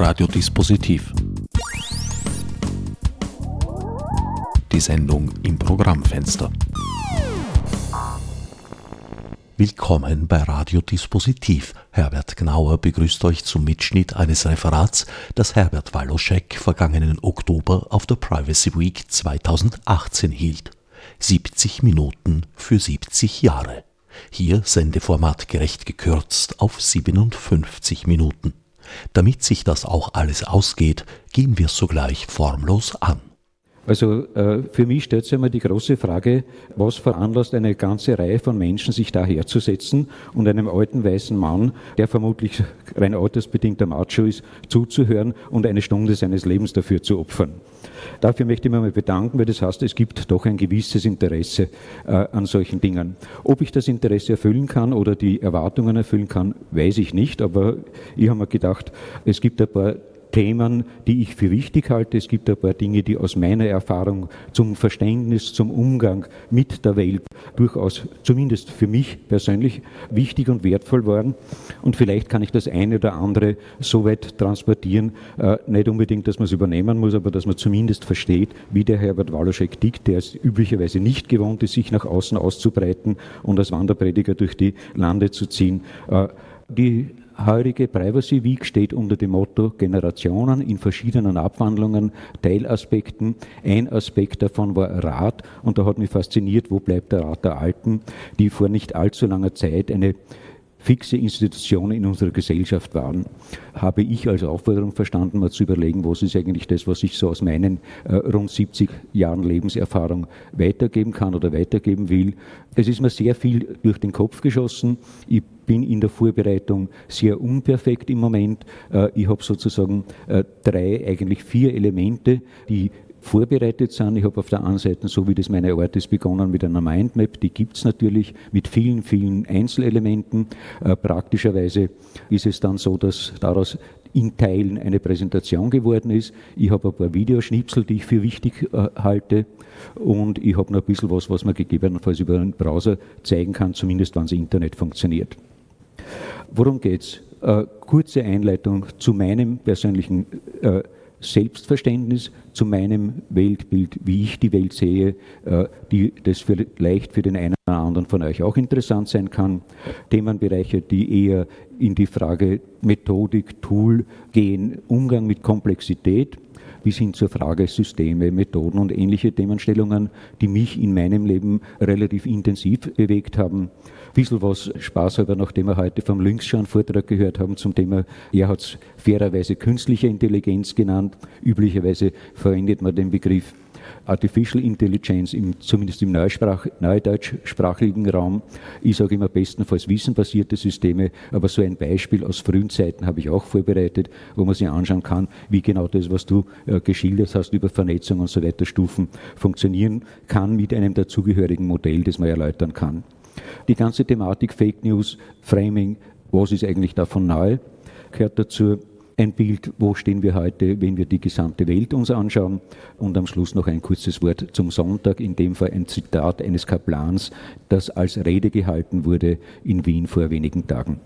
Radiodispositiv. Die Sendung im Programmfenster. Willkommen bei Radiodispositiv. Herbert Gnauer begrüßt euch zum Mitschnitt eines Referats, das Herbert Waloschek vergangenen Oktober auf der Privacy Week 2018 hielt. 70 Minuten für 70 Jahre. Hier Sendeformat gerecht gekürzt auf 57 Minuten. Damit sich das auch alles ausgeht, gehen wir sogleich formlos an. Also äh, für mich stellt sich immer die große Frage, was veranlasst eine ganze Reihe von Menschen, sich da herzusetzen und einem alten weißen Mann, der vermutlich rein altersbedingt am Macho ist, zuzuhören und eine Stunde seines Lebens dafür zu opfern. Dafür möchte ich mich mal bedanken, weil das heißt, es gibt doch ein gewisses Interesse äh, an solchen Dingen. Ob ich das Interesse erfüllen kann oder die Erwartungen erfüllen kann, weiß ich nicht, aber ich habe mir gedacht, es gibt ein paar Themen, die ich für wichtig halte. Es gibt ein paar Dinge, die aus meiner Erfahrung zum Verständnis, zum Umgang mit der Welt durchaus, zumindest für mich persönlich, wichtig und wertvoll waren. Und vielleicht kann ich das eine oder andere so weit transportieren, äh, nicht unbedingt, dass man es übernehmen muss, aber dass man zumindest versteht, wie der Herbert Waloschek tickt, der es üblicherweise nicht gewohnt ist, sich nach außen auszubreiten und als Wanderprediger durch die Lande zu ziehen. Äh, die heurige Privacy Week steht unter dem Motto Generationen in verschiedenen Abwandlungen, Teilaspekten. Ein Aspekt davon war Rat und da hat mich fasziniert, wo bleibt der Rat der Alten, die vor nicht allzu langer Zeit eine fixe Institution in unserer Gesellschaft waren, habe ich als Aufforderung verstanden, mal zu überlegen, was ist eigentlich das, was ich so aus meinen äh, rund 70 Jahren Lebenserfahrung weitergeben kann oder weitergeben will. Es ist mir sehr viel durch den Kopf geschossen. Ich bin in der Vorbereitung sehr unperfekt im Moment. Äh, ich habe sozusagen äh, drei, eigentlich vier Elemente, die vorbereitet sind. Ich habe auf der einen Seite, so wie das meine Art ist, begonnen mit einer Mindmap. Die gibt es natürlich mit vielen, vielen Einzelelementen. Äh, praktischerweise ist es dann so, dass daraus in Teilen eine Präsentation geworden ist. Ich habe ein paar Videoschnipsel, die ich für wichtig äh, halte. Und ich habe noch ein bisschen was, was man gegebenenfalls über einen Browser zeigen kann, zumindest wenn das Internet funktioniert. Worum geht's? Äh, kurze Einleitung zu meinem persönlichen äh, Selbstverständnis, zu meinem Weltbild, wie ich die Welt sehe, äh, die das vielleicht für den einen oder anderen von euch auch interessant sein kann. Themenbereiche, die eher in die Frage Methodik, Tool gehen, Umgang mit Komplexität bis hin zur Frage Systeme, Methoden und ähnliche Themenstellungen, die mich in meinem Leben relativ intensiv bewegt haben bisschen was spaßhalber, nachdem wir heute vom Lynx schon einen Vortrag gehört haben zum Thema, er hat es fairerweise künstliche Intelligenz genannt. Üblicherweise verwendet man den Begriff Artificial Intelligence, im, zumindest im Neusprach, neudeutschsprachigen Raum. Ich sage immer bestenfalls wissenbasierte Systeme, aber so ein Beispiel aus frühen Zeiten habe ich auch vorbereitet, wo man sich anschauen kann, wie genau das, was du äh, geschildert hast über Vernetzung und so weiter, Stufen funktionieren kann mit einem dazugehörigen Modell, das man erläutern kann. Die ganze Thematik Fake News, Framing, was ist eigentlich davon neu, gehört dazu. Ein Bild, wo stehen wir heute, wenn wir die gesamte Welt uns anschauen. Und am Schluss noch ein kurzes Wort zum Sonntag, in dem Fall ein Zitat eines Kaplans, das als Rede gehalten wurde in Wien vor wenigen Tagen.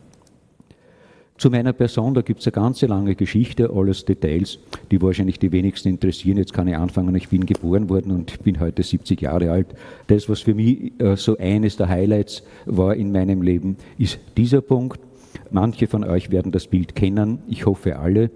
Zu meiner Person, da gibt es eine ganze lange Geschichte, alles Details, die wahrscheinlich die wenigsten interessieren. Jetzt kann ich anfangen, ich bin geboren worden und bin heute 70 Jahre alt. Das, was für mich äh, so eines der Highlights war in meinem Leben, ist dieser Punkt. Manche von euch werden das Bild kennen, ich hoffe alle.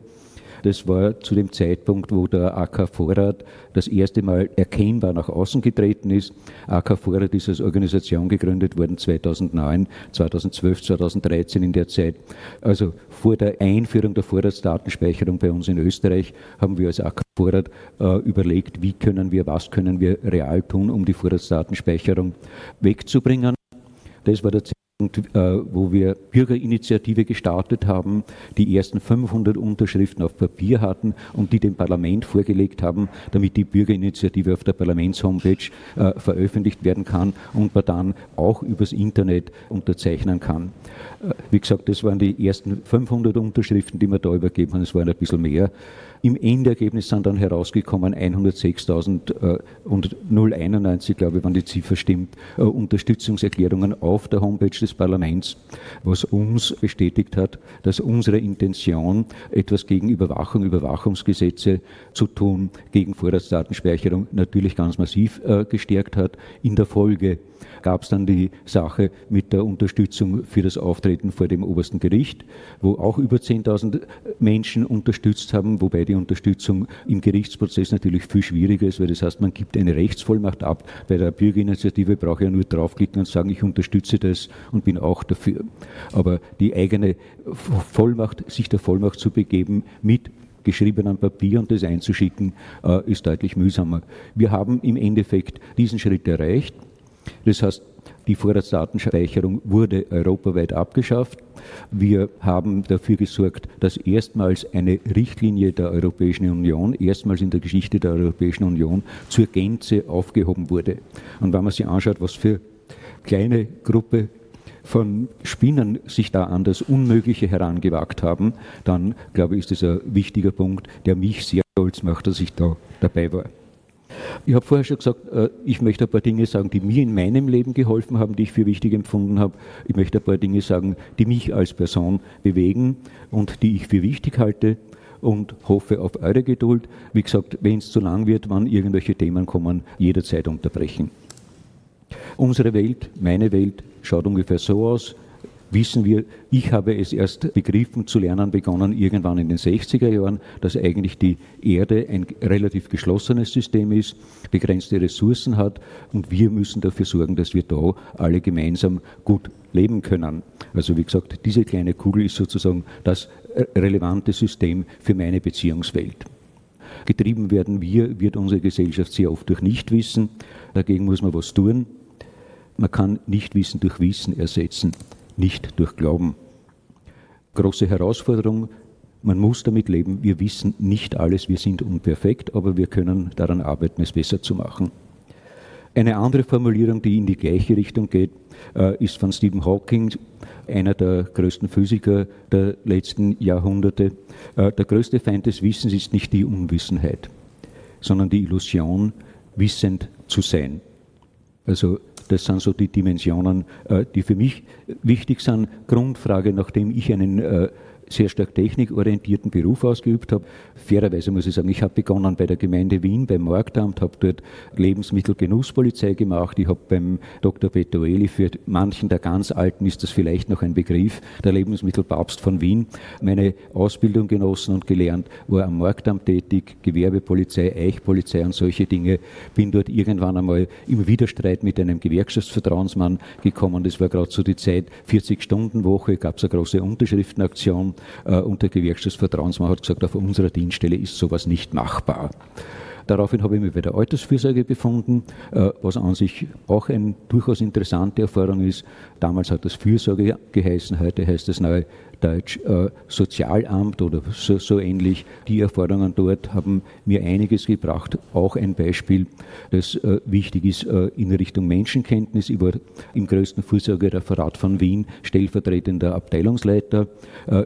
Das war zu dem Zeitpunkt, wo der AK Vorrat das erste Mal erkennbar nach außen getreten ist. AK Vorrat ist als Organisation gegründet worden 2009, 2012, 2013 in der Zeit. Also vor der Einführung der Vorratsdatenspeicherung bei uns in Österreich haben wir als AK Vorrat äh, überlegt, wie können wir, was können wir real tun, um die Vorratsdatenspeicherung wegzubringen. Das war der äh, wo wir Bürgerinitiative gestartet haben, die ersten 500 Unterschriften auf Papier hatten und die dem Parlament vorgelegt haben, damit die Bürgerinitiative auf der Parlamentshomepage äh, veröffentlicht werden kann und man dann auch übers Internet unterzeichnen kann. Äh, wie gesagt, das waren die ersten 500 Unterschriften, die wir da übergeben haben. Es waren ein bisschen mehr. Im Endergebnis sind dann herausgekommen 106.000 äh, und 091, glaube ich, wenn die Ziffer stimmt, äh, Unterstützungserklärungen auf der Homepage des Parlaments, was uns bestätigt hat, dass unsere Intention, etwas gegen Überwachung, Überwachungsgesetze zu tun, gegen Vorratsdatenspeicherung natürlich ganz massiv äh, gestärkt hat. In der Folge gab es dann die Sache mit der Unterstützung für das Auftreten vor dem obersten Gericht, wo auch über 10.000 Menschen unterstützt haben, wobei die Unterstützung im Gerichtsprozess natürlich viel schwieriger ist, weil das heißt, man gibt eine Rechtsvollmacht ab. Bei der Bürgerinitiative brauche ich ja nur draufklicken und sagen, ich unterstütze das und bin auch dafür. Aber die eigene Vollmacht, sich der Vollmacht zu begeben mit geschriebenem Papier und das einzuschicken, äh, ist deutlich mühsamer. Wir haben im Endeffekt diesen Schritt erreicht. Das heißt, die Vorratsdatenspeicherung wurde europaweit abgeschafft. Wir haben dafür gesorgt, dass erstmals eine Richtlinie der Europäischen Union, erstmals in der Geschichte der Europäischen Union, zur Gänze aufgehoben wurde. Und wenn man sich anschaut, was für kleine Gruppe von Spinnen sich da an das Unmögliche herangewagt haben, dann glaube ich, ist das ein wichtiger Punkt, der mich sehr stolz macht, dass ich da dabei war. Ich habe vorher schon gesagt, äh, ich möchte ein paar Dinge sagen, die mir in meinem Leben geholfen haben, die ich für wichtig empfunden habe. Ich möchte ein paar Dinge sagen, die mich als Person bewegen und die ich für wichtig halte und hoffe auf eure Geduld. Wie gesagt, wenn es zu lang wird, wann irgendwelche Themen kommen, jederzeit unterbrechen. Unsere Welt, meine Welt, schaut ungefähr so aus wissen wir, ich habe es erst begriffen zu lernen begonnen, irgendwann in den 60er Jahren, dass eigentlich die Erde ein relativ geschlossenes System ist, begrenzte Ressourcen hat und wir müssen dafür sorgen, dass wir da alle gemeinsam gut leben können. Also wie gesagt, diese kleine Kugel ist sozusagen das relevante System für meine Beziehungswelt. Getrieben werden wir, wird unsere Gesellschaft sehr oft durch Nichtwissen. Dagegen muss man was tun. Man kann Nichtwissen durch Wissen ersetzen nicht durch Glauben. Große Herausforderung, man muss damit leben, wir wissen nicht alles, wir sind unperfekt, aber wir können daran arbeiten, es besser zu machen. Eine andere Formulierung, die in die gleiche Richtung geht, äh, ist von Stephen Hawking, einer der größten Physiker der letzten Jahrhunderte. Äh, der größte Feind des Wissens ist nicht die Unwissenheit, sondern die Illusion, wissend zu sein. Also das sind so die Dimensionen, äh, die für mich wichtig sind. Grundfrage, nachdem ich einen äh, sehr stark technikorientierten Beruf ausgeübt habe. Fairerweise muss ich sagen, ich habe begonnen bei der Gemeinde Wien, beim Marktamt, habe dort Lebensmittelgenusspolizei gemacht. Ich habe beim Dr. Pettoeli, für manchen der ganz Alten ist das vielleicht noch ein Begriff, der Lebensmittelpapst von Wien, meine Ausbildung genossen und gelernt, war am Marktamt tätig, Gewerbepolizei, Eichpolizei und solche Dinge. Bin dort irgendwann einmal im Widerstreit mit einem Gewerkschaftsvertrauensmann gekommen. Das war gerade so die Zeit, 40-Stunden-Woche, gab es eine große Unterschriftenaktion äh, und der Gewerkschaftsvertrauensmann hat gesagt, auf unserer Dienststelle ist sowas nicht machbar. Daraufhin habe ich mich bei der Altersfürsorge befunden, äh, was an sich auch eine durchaus interessante Erfahrung ist. Damals hat das Fürsorge geheißen, heute heißt es neu Deutsch äh, Sozialamt oder so, so, ähnlich. Die Erfahrungen dort haben mir einiges gebracht. Auch ein Beispiel, das äh, wichtig ist äh, in Richtung Menschenkenntnis. Ich war im größten Fürsorgereferat von Wien stellvertretender Abteilungsleiter.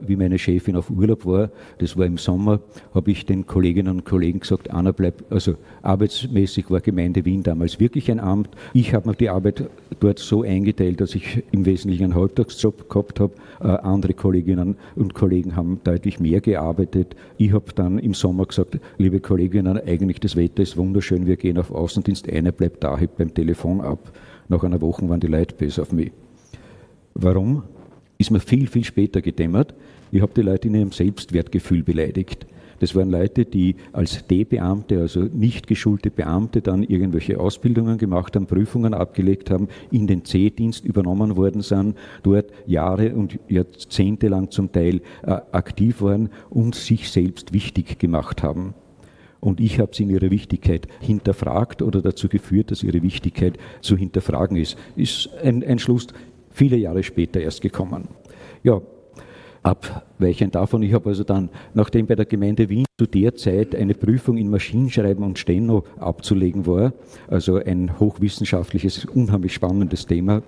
Wie meine Chefin auf Urlaub war, das war im Sommer, habe ich den Kolleginnen und Kollegen gesagt, Anna bleibt, also arbeitsmäßig war Gemeinde Wien damals wirklich ein Amt. Ich habe mir die Arbeit dort so eingeteilt, dass ich im Wesentlichen einen Halbtagsjob gehabt habe. Andere Kollegen Kolleginnen und Kollegen haben deutlich mehr gearbeitet. Ich habe dann im Sommer gesagt, liebe Kolleginnen, eigentlich das Wetter ist wunderschön, wir gehen auf Außendienst, einer bleibt da, hebt beim Telefon ab. Nach einer Woche waren die Leute böse auf mich. Warum? Ist mir viel, viel später gedämmert. Ich habe die Leute in ihrem Selbstwertgefühl beleidigt. Das waren Leute, die als D-Beamte, also nicht geschulte Beamte, dann irgendwelche Ausbildungen gemacht haben, Prüfungen abgelegt haben, in den C-Dienst übernommen worden sind, dort Jahre und Jahrzehnte lang zum Teil äh, aktiv waren und sich selbst wichtig gemacht haben. Und ich habe sie in ihrer Wichtigkeit hinterfragt oder dazu geführt, dass ihre Wichtigkeit zu hinterfragen ist. Ist ein, ein Schluss viele Jahre später erst gekommen. Ja, abweichend davon. Ich habe also dann, nachdem bei der Gemeinde Wien zu der Zeit eine Prüfung in Maschinenschreiben und Steno abzulegen war. Also ein hochwissenschaftliches, unheimlich spannendes Thema.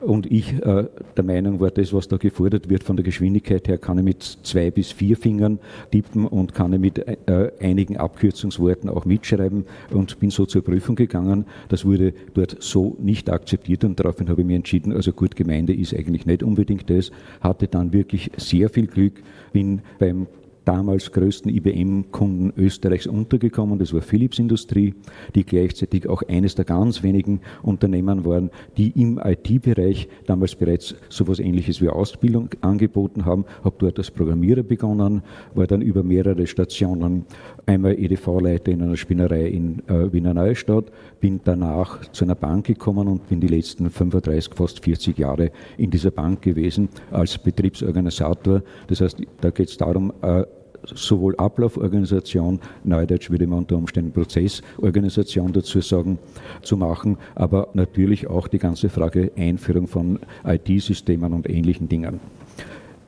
Und ich äh, der Meinung war, das, was da gefordert wird von der Geschwindigkeit her, kann ich mit zwei bis vier Fingern tippen und kann ich mit äh, einigen Abkürzungsworten auch mitschreiben und bin so zur Prüfung gegangen. Das wurde dort so nicht akzeptiert und daraufhin habe ich mir entschieden, also gut, Gemeinde ist eigentlich nicht unbedingt das, hatte dann wirklich sehr viel Glück, bin beim damals größten IBM-Kunden Österreichs untergekommen. Das war Philips Industrie, die gleichzeitig auch eines der ganz wenigen Unternehmen waren, die im IT-Bereich damals bereits so etwas Ähnliches wie Ausbildung angeboten haben. Habe dort als Programmierer begonnen, war dann über mehrere Stationen einmal EDV-Leiter in einer Spinnerei in äh, Wiener Neustadt, bin danach zu einer Bank gekommen und bin die letzten 35, fast 40 Jahre in dieser Bank gewesen als Betriebsorganisator. Das heißt, da geht es darum, äh, sowohl Ablauforganisation, Neudeutsch würde man unter Umständen Prozessorganisation dazu sagen, zu machen, aber natürlich auch die ganze Frage Einführung von IT-Systemen und ähnlichen Dingen.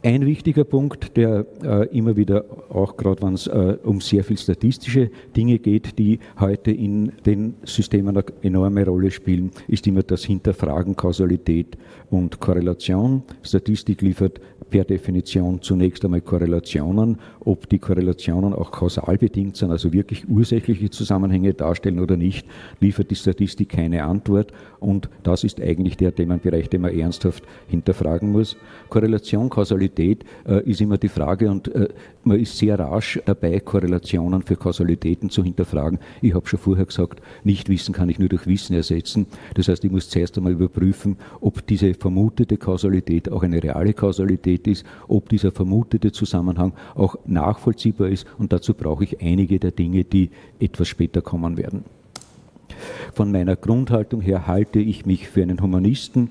Ein wichtiger Punkt, der äh, immer wieder, auch gerade wenn es äh, um sehr viel statistische Dinge geht, die heute in den Systemen eine enorme Rolle spielen, ist immer das Hinterfragen Kausalität und Korrelation. Statistik liefert per Definition zunächst einmal Korrelationen. Ob die Korrelationen auch kausal bedingt sind, also wirklich ursächliche Zusammenhänge darstellen oder nicht, liefert die Statistik keine Antwort. Und das ist eigentlich der Themenbereich, den man ernsthaft hinterfragen muss. Korrelation, Kausalität äh, ist immer die Frage und äh, man ist sehr rasch dabei, Korrelationen für Kausalitäten zu hinterfragen. Ich habe schon vorher gesagt, nicht Wissen kann ich nur durch Wissen ersetzen. Das heißt, ich muss zuerst einmal überprüfen, ob diese vermutete Kausalität auch eine reale Kausalität ist, ob dieser vermutete Zusammenhang auch nachvollziehbar ist und dazu brauche ich einige der Dinge, die etwas später kommen werden. Von meiner Grundhaltung her halte ich mich für einen Humanisten,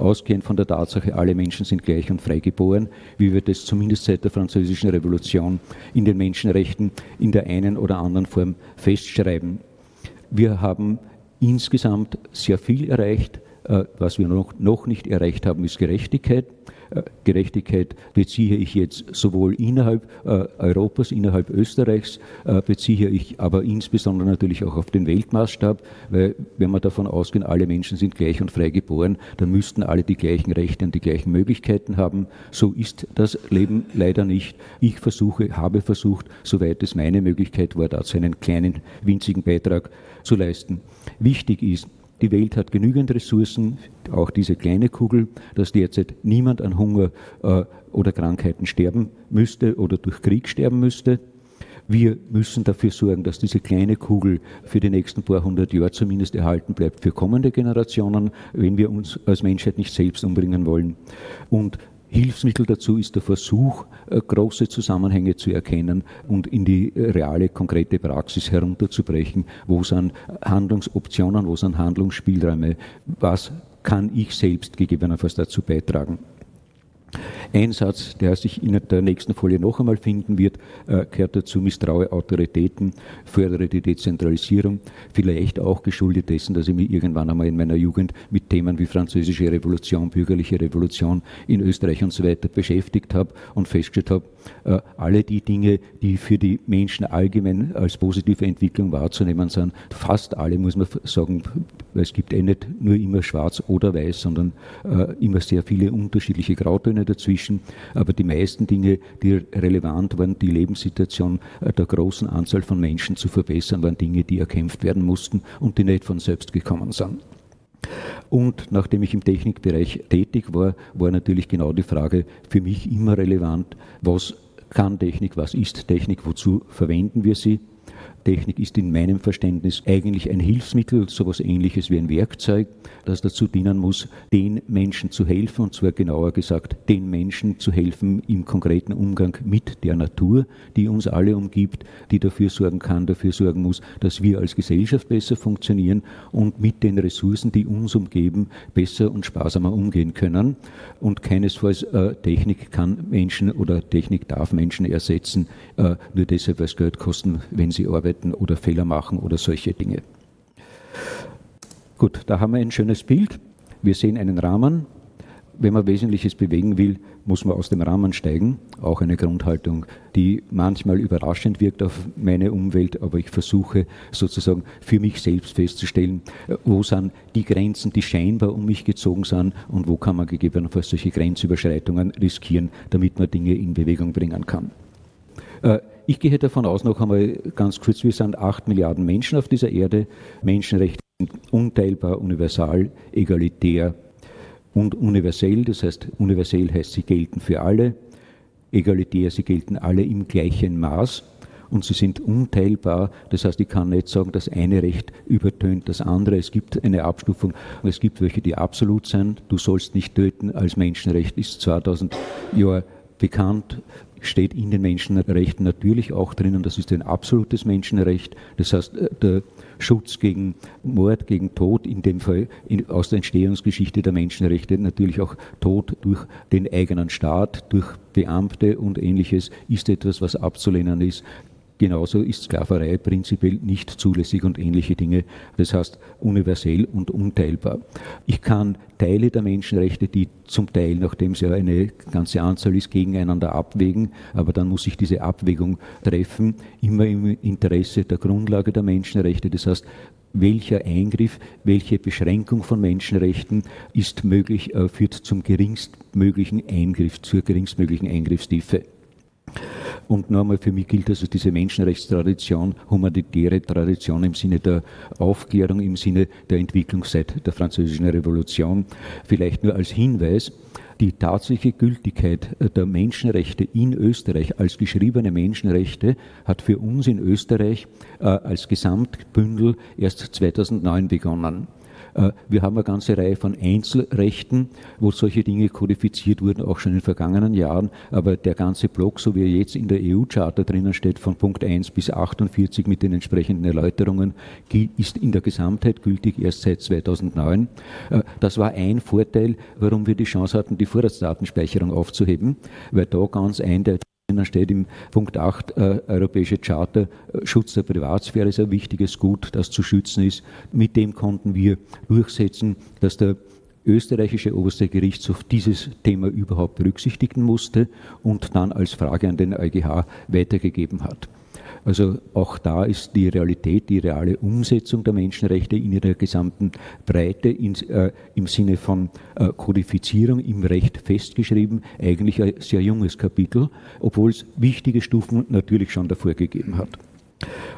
ausgehend von der Tatsache, alle Menschen sind gleich und frei geboren, wie wir das zumindest seit der Französischen Revolution in den Menschenrechten in der einen oder anderen Form festschreiben. Wir haben insgesamt sehr viel erreicht. Äh, was wir noch nicht erreicht haben, ist Gerechtigkeit. Äh, Gerechtigkeit beziehe ich jetzt sowohl innerhalb äh, Europas, innerhalb Österreichs, äh, beziehe ich aber insbesondere natürlich auch auf den Weltmaßstab, weil wenn wir davon ausgehen, alle Menschen sind gleich und frei geboren, dann müssten alle die gleichen Rechte und die gleichen Möglichkeiten haben. So ist das Leben leider nicht. Ich versuche, habe versucht, soweit es meine Möglichkeit war, dazu einen kleinen, winzigen Beitrag zu leisten. Wichtig ist, die Welt hat genügend Ressourcen, auch diese kleine Kugel, dass derzeit niemand an Hunger äh, oder Krankheiten sterben müsste oder durch Krieg sterben müsste. Wir müssen dafür sorgen, dass diese kleine Kugel für die nächsten paar hundert Jahre zumindest erhalten bleibt für kommende Generationen, wenn wir uns als Menschheit nicht selbst umbringen wollen. Und Hilfsmittel dazu ist der Versuch, äh, große Zusammenhänge zu erkennen und in die äh, reale, konkrete Praxis herunterzubrechen. Wo sind Handlungsoptionen, wo sind Handlungsspielräume, was kann ich selbst gegebenenfalls dazu beitragen. Ein Satz, der sich in der nächsten Folie noch einmal finden wird, äh, gehört dazu, misstraue Autoritäten, fördere die Dezentralisierung, vielleicht auch geschuldet dessen, dass ich mich irgendwann einmal in meiner Jugend mit Themen wie französische Revolution, bürgerliche Revolution in Österreich und so weiter beschäftigt habe und festgestellt habe, äh, alle die Dinge, die für die Menschen allgemein als positive Entwicklung wahrzunehmen sind, fast alle, muss man sagen, es gibt eh nicht nur immer schwarz oder weiß, sondern äh, immer sehr viele unterschiedliche Grautöne dazwischen dazwischen. Aber die meisten Dinge, die relevant waren, die Lebenssituation äh, der großen Anzahl von Menschen zu verbessern, waren Dinge, die erkämpft werden mussten und die nicht von selbst gekommen sind. Und nachdem ich im Technikbereich tätig war, war natürlich genau die Frage für mich immer relevant, was kann Technik, was ist Technik, wozu verwenden wir sie? Technik ist in meinem Verständnis eigentlich ein Hilfsmittel, sowas ähnliches wie ein Werkzeug, das dazu dienen muss, den Menschen zu helfen, und zwar genauer gesagt, den Menschen zu helfen im konkreten Umgang mit der Natur, die uns alle umgibt, die dafür sorgen kann, dafür sorgen muss, dass wir als Gesellschaft besser funktionieren und mit den Ressourcen, die uns umgeben, besser und sparsamer umgehen können. Und keinesfalls äh, Technik kann Menschen oder Technik darf Menschen ersetzen, äh, nur deshalb, weil es Geld kosten, wenn sie arbeiten arbeiten oder Fehler machen oder solche Dinge. Gut, da haben wir ein schönes Bild. Wir sehen einen Rahmen. wenn man Wesentliches bewegen will, muss man aus dem Rahmen steigen. Auch eine Grundhaltung, die manchmal überraschend wirkt auf meine Umwelt, aber ich versuche sozusagen für mich selbst festzustellen, wo sind die Grenzen, die scheinbar um mich gezogen sind und wo kann man gegebenenfalls solche Grenzüberschreitungen riskieren, damit man Dinge in Bewegung bringen kann. Ich gehe davon aus, noch einmal ganz kurz, wir sind acht Milliarden Menschen auf dieser Erde. Menschenrechte sind unteilbar, universal, egalitär, und universell, das heißt, universell heißt, sie gelten für alle, egalitär, sie gelten alle im gleichen Maß und sie sind unteilbar. Das heißt, ich kann nicht sagen, das eine Recht übertönt das andere. Es gibt eine Abstufung. Es gibt welche, die absolut sind. Du sollst nicht töten als Menschenrecht, ist 2000 Jahre bekannt steht in den Menschenrechten natürlich auch drinnen, das ist ein absolutes Menschenrecht. Das heißt, äh, der Schutz gegen Mord, gegen Tod, in dem Fall in, aus der Entstehungsgeschichte der Menschenrechte natürlich auch Tod durch den eigenen Staat, durch Beamte und ähnliches, ist etwas, was abzulehnen ist. Genauso ist Sklaverei prinzipiell nicht zulässig und ähnliche Dinge. Das heißt universell und unteilbar. Ich kann Teile der Menschenrechte, die zum Teil, nachdem es ja eine ganze Anzahl ist, gegeneinander abwägen, aber dann muss ich diese Abwägung treffen, immer im Interesse der Grundlage der Menschenrechte. Das heißt, welcher Eingriff, welche Beschränkung von Menschenrechten ist möglich, äh, führt zum geringstmöglichen Eingriff, zur geringstmöglichen Eingriffstiefe. Und nochmal, für mich gilt also diese Menschenrechtstradition, humanitäre Tradition im Sinne der Aufklärung, im Sinne der Entwicklung seit der Französischen Revolution. Vielleicht nur als Hinweis, die tatsächliche Gültigkeit der Menschenrechte in Österreich als geschriebene Menschenrechte hat für uns in Österreich äh, als Gesamtbündel erst 2009 begonnen. Äh, wir haben eine ganze Reihe von Einzelrechten, wo solche Dinge kodifiziert wurden, auch schon in den vergangenen Jahren. Aber der ganze Block, so wie er jetzt in der EU-Charta drinnen steht, von Punkt 1 bis 48 mit den entsprechenden Erläuterungen, ist in der Gesamtheit gültig erst seit 2009. Äh, das war ein Vorteil, warum wir die Chance hatten, die Vorratsdatenspeicherung aufzuheben, weil da ganz eindeutig dann steht im Punkt 8 äh, Europäische Charta, äh, Schutz der Privatsphäre ist ein wichtiges Gut, das zu schützen ist. Mit dem konnten wir durchsetzen, dass der österreichische oberste Gerichtshof dieses Thema überhaupt berücksichtigen musste und dann als Frage an den EuGH weitergegeben hat. Also auch da ist die Realität, die reale Umsetzung der Menschenrechte in ihrer gesamten Breite in, äh, im Sinne von äh, Kodifizierung im Recht festgeschrieben, eigentlich ein sehr junges Kapitel, obwohl es wichtige Stufen natürlich schon davor gegeben hat.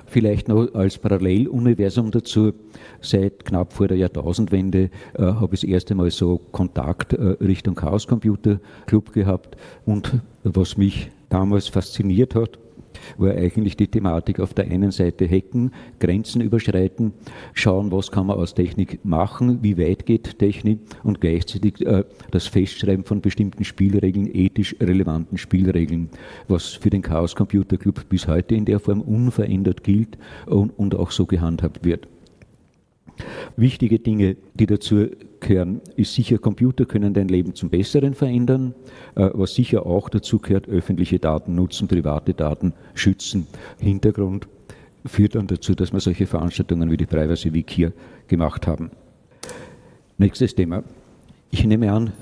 Vielleicht noch als Paralleluniversum dazu. Seit knapp vor der Jahrtausendwende äh, habe ich das erste Mal so Kontakt äh, Richtung Chaos Computer Club gehabt. Und was mich damals fasziniert hat, war eigentlich die Thematik auf der einen Seite hacken, Grenzen überschreiten, schauen, was kann man aus Technik machen, wie weit geht Technik und gleichzeitig äh, das Festschreiben von bestimmten Spielregeln, ethisch relevanten Spielregeln, was für den Chaos Computer Club bis heute in der Form unverändert gilt und, und auch so gehandhabt wird. Wichtige Dinge, die dazu gehören, ist sicher, Computer können dein Leben zum Besseren verändern. Äh, was sicher auch dazu gehört, öffentliche Daten nutzen, private Daten schützen. Hintergrund führt dann dazu, dass wir solche Veranstaltungen wie die Privacy Week hier gemacht haben. Nächstes Thema. Ich nehme an,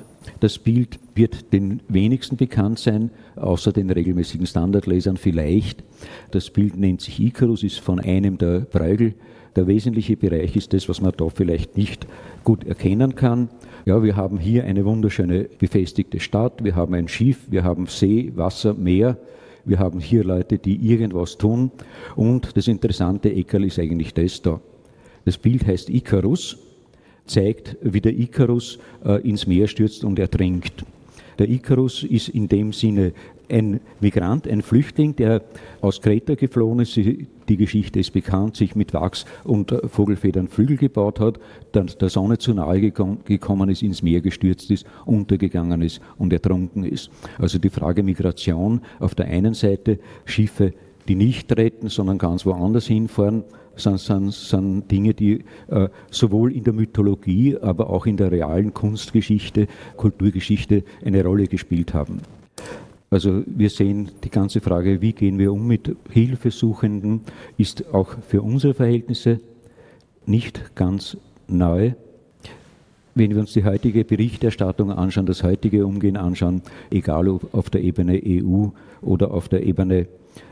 das Bild wird den wenigsten bekannt sein, außer den regelmäßigen Standardlesern vielleicht. Das Bild nennt sich Icarus, ist von einem der Bruegel der wesentliche Bereich ist das, was man da vielleicht nicht gut erkennen kann. Ja, wir haben hier eine wunderschöne befestigte Stadt, wir haben ein Schiff, wir haben See, Wasser, Meer, wir haben hier Leute, die irgendwas tun. Und das interessante Eckerl ist eigentlich das da. Das Bild heißt Icarus, zeigt, wie der Icarus äh, ins Meer stürzt und ertrinkt. Der Icarus ist in dem Sinne ein Migrant, ein Flüchtling, der aus Kreta geflohen ist. Die Geschichte ist bekannt, sich mit Wachs und Vogelfedern Flügel gebaut hat, dann der Sonne zu nahe gekommen ist, ins Meer gestürzt ist, untergegangen ist und ertrunken ist. Also die Frage Migration auf der einen Seite, Schiffe, die nicht retten, sondern ganz woanders hinfahren, sind, sind, sind Dinge, die äh, sowohl in der Mythologie, aber auch in der realen Kunstgeschichte, Kulturgeschichte eine Rolle gespielt haben. Also wir sehen die ganze Frage, wie gehen wir um mit Hilfesuchenden, ist auch für unsere Verhältnisse nicht ganz neu. wenn wir uns die heutige Berichterstattung anschauen, das heutige Umgehen anschauen, egal ob auf der Ebene EU oder auf der Ebene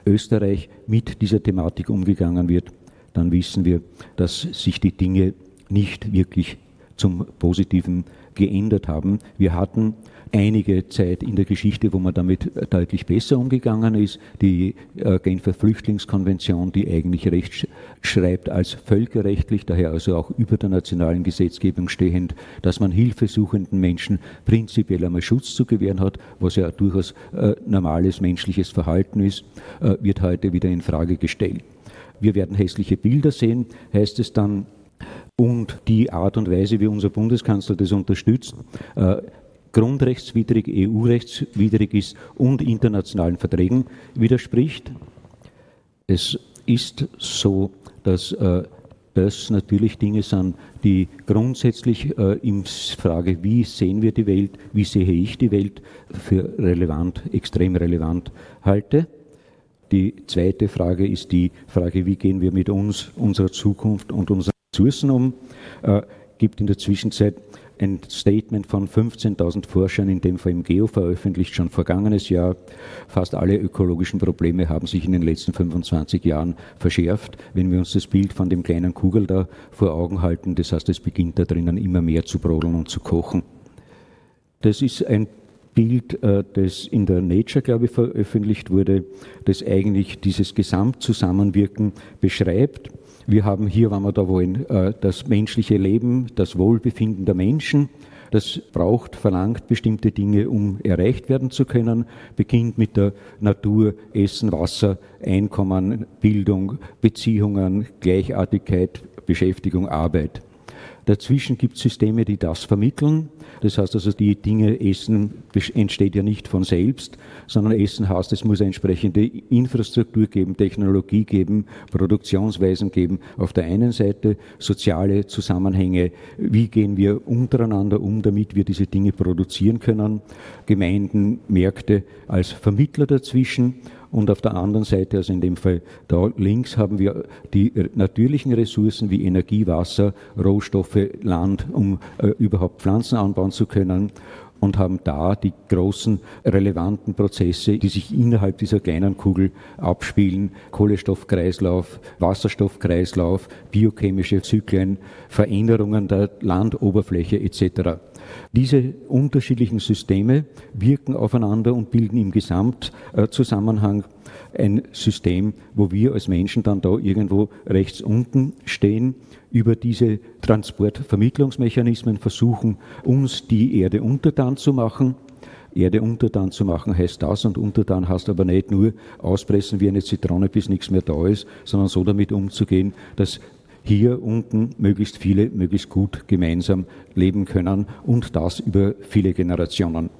Österreich mit dieser Thematik umgegangen wird, dann wissen wir, dass sich die Dinge nicht wirklich zum Positiven geändert haben. Wir hatten einige Zeit in der Geschichte, wo man damit deutlich besser umgegangen ist. Die äh, Genfer Flüchtlingskonvention, die eigentlich Recht schreibt als völkerrechtlich, daher also auch über der nationalen Gesetzgebung stehend, dass man hilfesuchenden Menschen prinzipiell einmal Schutz zu gewähren hat, was ja durchaus äh, normales menschliches Verhalten ist, äh, wird heute wieder in Frage gestellt. Wir werden hässliche Bilder sehen, heißt es dann, und die Art und Weise, wie unser Bundeskanzler das unterstützt, äh, grundrechtswidrig, EU-rechtswidrig ist und internationalen Verträgen widerspricht. Es ist so, dass äh, das natürlich Dinge sind, die grundsätzlich äh, in Frage, wie sehen wir die Welt, wie sehe ich die Welt, für relevant, extrem relevant halte. Die zweite Frage ist die Frage, wie gehen wir mit uns, unserer Zukunft und unseren Ressourcen um. Äh, gibt in der Zwischenzeit ein Statement von 15.000 Forschern, in dem im Geo veröffentlicht, schon vergangenes Jahr. Fast alle ökologischen Probleme haben sich in den letzten 25 Jahren verschärft. Wenn wir uns das Bild von dem kleinen Kugel da vor Augen halten, das heißt, es beginnt da drinnen immer mehr zu brodeln und zu kochen. Das ist ein Bild, äh, das in der Nature, glaube ich, veröffentlicht wurde, das eigentlich dieses Gesamtzusammenwirken beschreibt. Wir haben hier, wenn wir da wollen, äh, das menschliche Leben, das Wohlbefinden der Menschen. Das braucht, verlangt bestimmte Dinge, um erreicht werden zu können. Beginnt mit der Natur, Essen, Wasser, Einkommen, Bildung, Beziehungen, Gleichartigkeit, Beschäftigung, Arbeit. Dazwischen gibt es Systeme, die das vermitteln. Das heißt also, die Dinge, Essen entsteht ja nicht von selbst, sondern Essen heißt, es muss entsprechende Infrastruktur geben, Technologie geben, Produktionsweisen geben. Auf der einen Seite soziale Zusammenhänge, wie gehen wir untereinander um, damit wir diese Dinge produzieren können. Gemeinden, Märkte als Vermittler dazwischen und auf der anderen Seite, also in dem Fall da links, haben wir die natürlichen Ressourcen wie Energie, Wasser, Rohstoffe, Land, um äh, überhaupt Pflanzen anbauen zu können und haben da die großen relevanten Prozesse, die sich innerhalb dieser kleinen Kugel abspielen. Kohlenstoffkreislauf, Wasserstoffkreislauf, biochemische Zyklen, Veränderungen der Landoberfläche etc. Diese unterschiedlichen Systeme wirken aufeinander und bilden im Gesamtzusammenhang ein System, wo wir als Menschen dann da irgendwo rechts unten stehen, über diese Transportvermittlungsmechanismen versuchen, uns die Erde untertan zu machen. Erde untertan zu machen heißt das und untertan heißt aber nicht nur auspressen wie eine Zitrone, bis nichts mehr da ist, sondern so damit umzugehen, dass hier unten möglichst viele möglichst gut gemeinsam leben können und das über viele Generationen.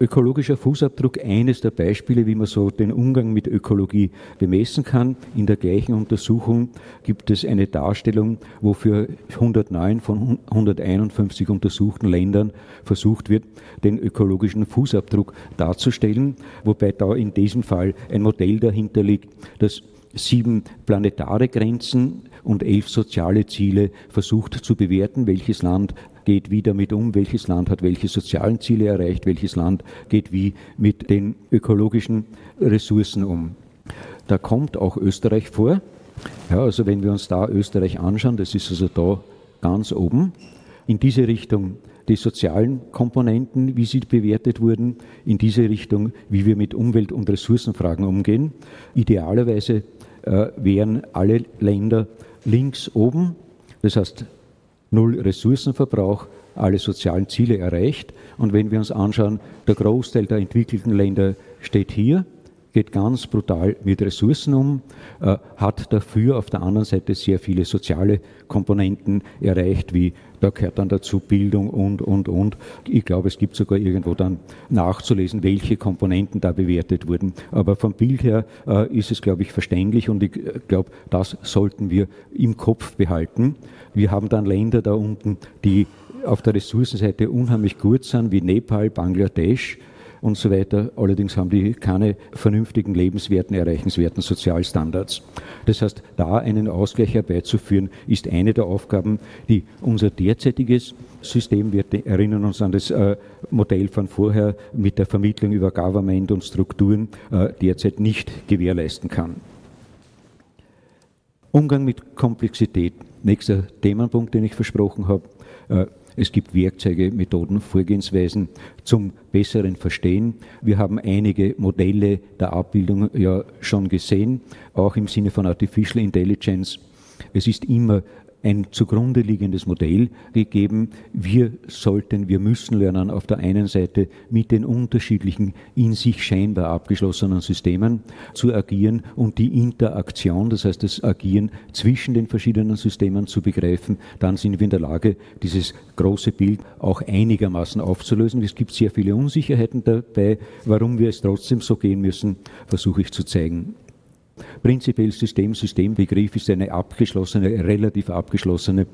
Ökologischer Fußabdruck, eines der Beispiele, wie man so den Umgang mit Ökologie bemessen kann. In der gleichen Untersuchung gibt es eine Darstellung, wo für 109 von 151 untersuchten Ländern versucht wird, den ökologischen Fußabdruck darzustellen, wobei da in diesem Fall ein Modell dahinter liegt, das sieben planetare Grenzen und elf soziale Ziele versucht zu bewerten, welches Land geht wie damit um, welches Land hat welche sozialen Ziele erreicht, welches Land geht wie mit den ökologischen Ressourcen um. Da kommt auch Österreich vor. Ja, also wenn wir uns da Österreich anschauen, das ist also da ganz oben, in diese Richtung die sozialen Komponenten, wie sie bewertet wurden, in diese Richtung, wie wir mit Umwelt- und Ressourcenfragen umgehen. Idealerweise wären alle Länder links oben, das heißt null Ressourcenverbrauch, alle sozialen Ziele erreicht. Und wenn wir uns anschauen, der Großteil der entwickelten Länder steht hier, geht ganz brutal mit Ressourcen um, äh, hat dafür auf der anderen Seite sehr viele soziale Komponenten erreicht, wie da gehört dann dazu Bildung und, und, und. Ich glaube, es gibt sogar irgendwo dann nachzulesen, welche Komponenten da bewertet wurden. Aber vom Bild her äh, ist es, glaube ich, verständlich und ich äh, glaube, das sollten wir im Kopf behalten. Wir haben dann Länder da unten, die auf der Ressourcenseite unheimlich gut sind, wie Nepal, Bangladesch, und so weiter. Allerdings haben die keine vernünftigen, lebenswerten, erreichenswerten Sozialstandards. Das heißt, da einen Ausgleich herbeizuführen, ist eine der Aufgaben, die unser derzeitiges System, wir erinnern uns an das äh, Modell von vorher mit der Vermittlung über Government und Strukturen, äh, derzeit nicht gewährleisten kann. Umgang mit Komplexität. Nächster Themenpunkt, den ich versprochen habe. Äh, es gibt Werkzeuge, Methoden, Vorgehensweisen zum besseren Verstehen. Wir haben einige Modelle der Abbildung ja schon gesehen, auch im Sinne von Artificial Intelligence. Es ist immer ein zugrunde liegendes Modell gegeben. Wir sollten, wir müssen lernen, auf der einen Seite mit den unterschiedlichen, in sich scheinbar abgeschlossenen Systemen zu agieren und die Interaktion, das heißt das Agieren zwischen den verschiedenen Systemen zu begreifen. Dann sind wir in der Lage, dieses große Bild auch einigermaßen aufzulösen. Es gibt sehr viele Unsicherheiten dabei. Warum wir es trotzdem so gehen müssen, versuche ich zu zeigen. Prinzipiell System, Systembegriff ist eine abgeschlossene, relativ abgeschlossene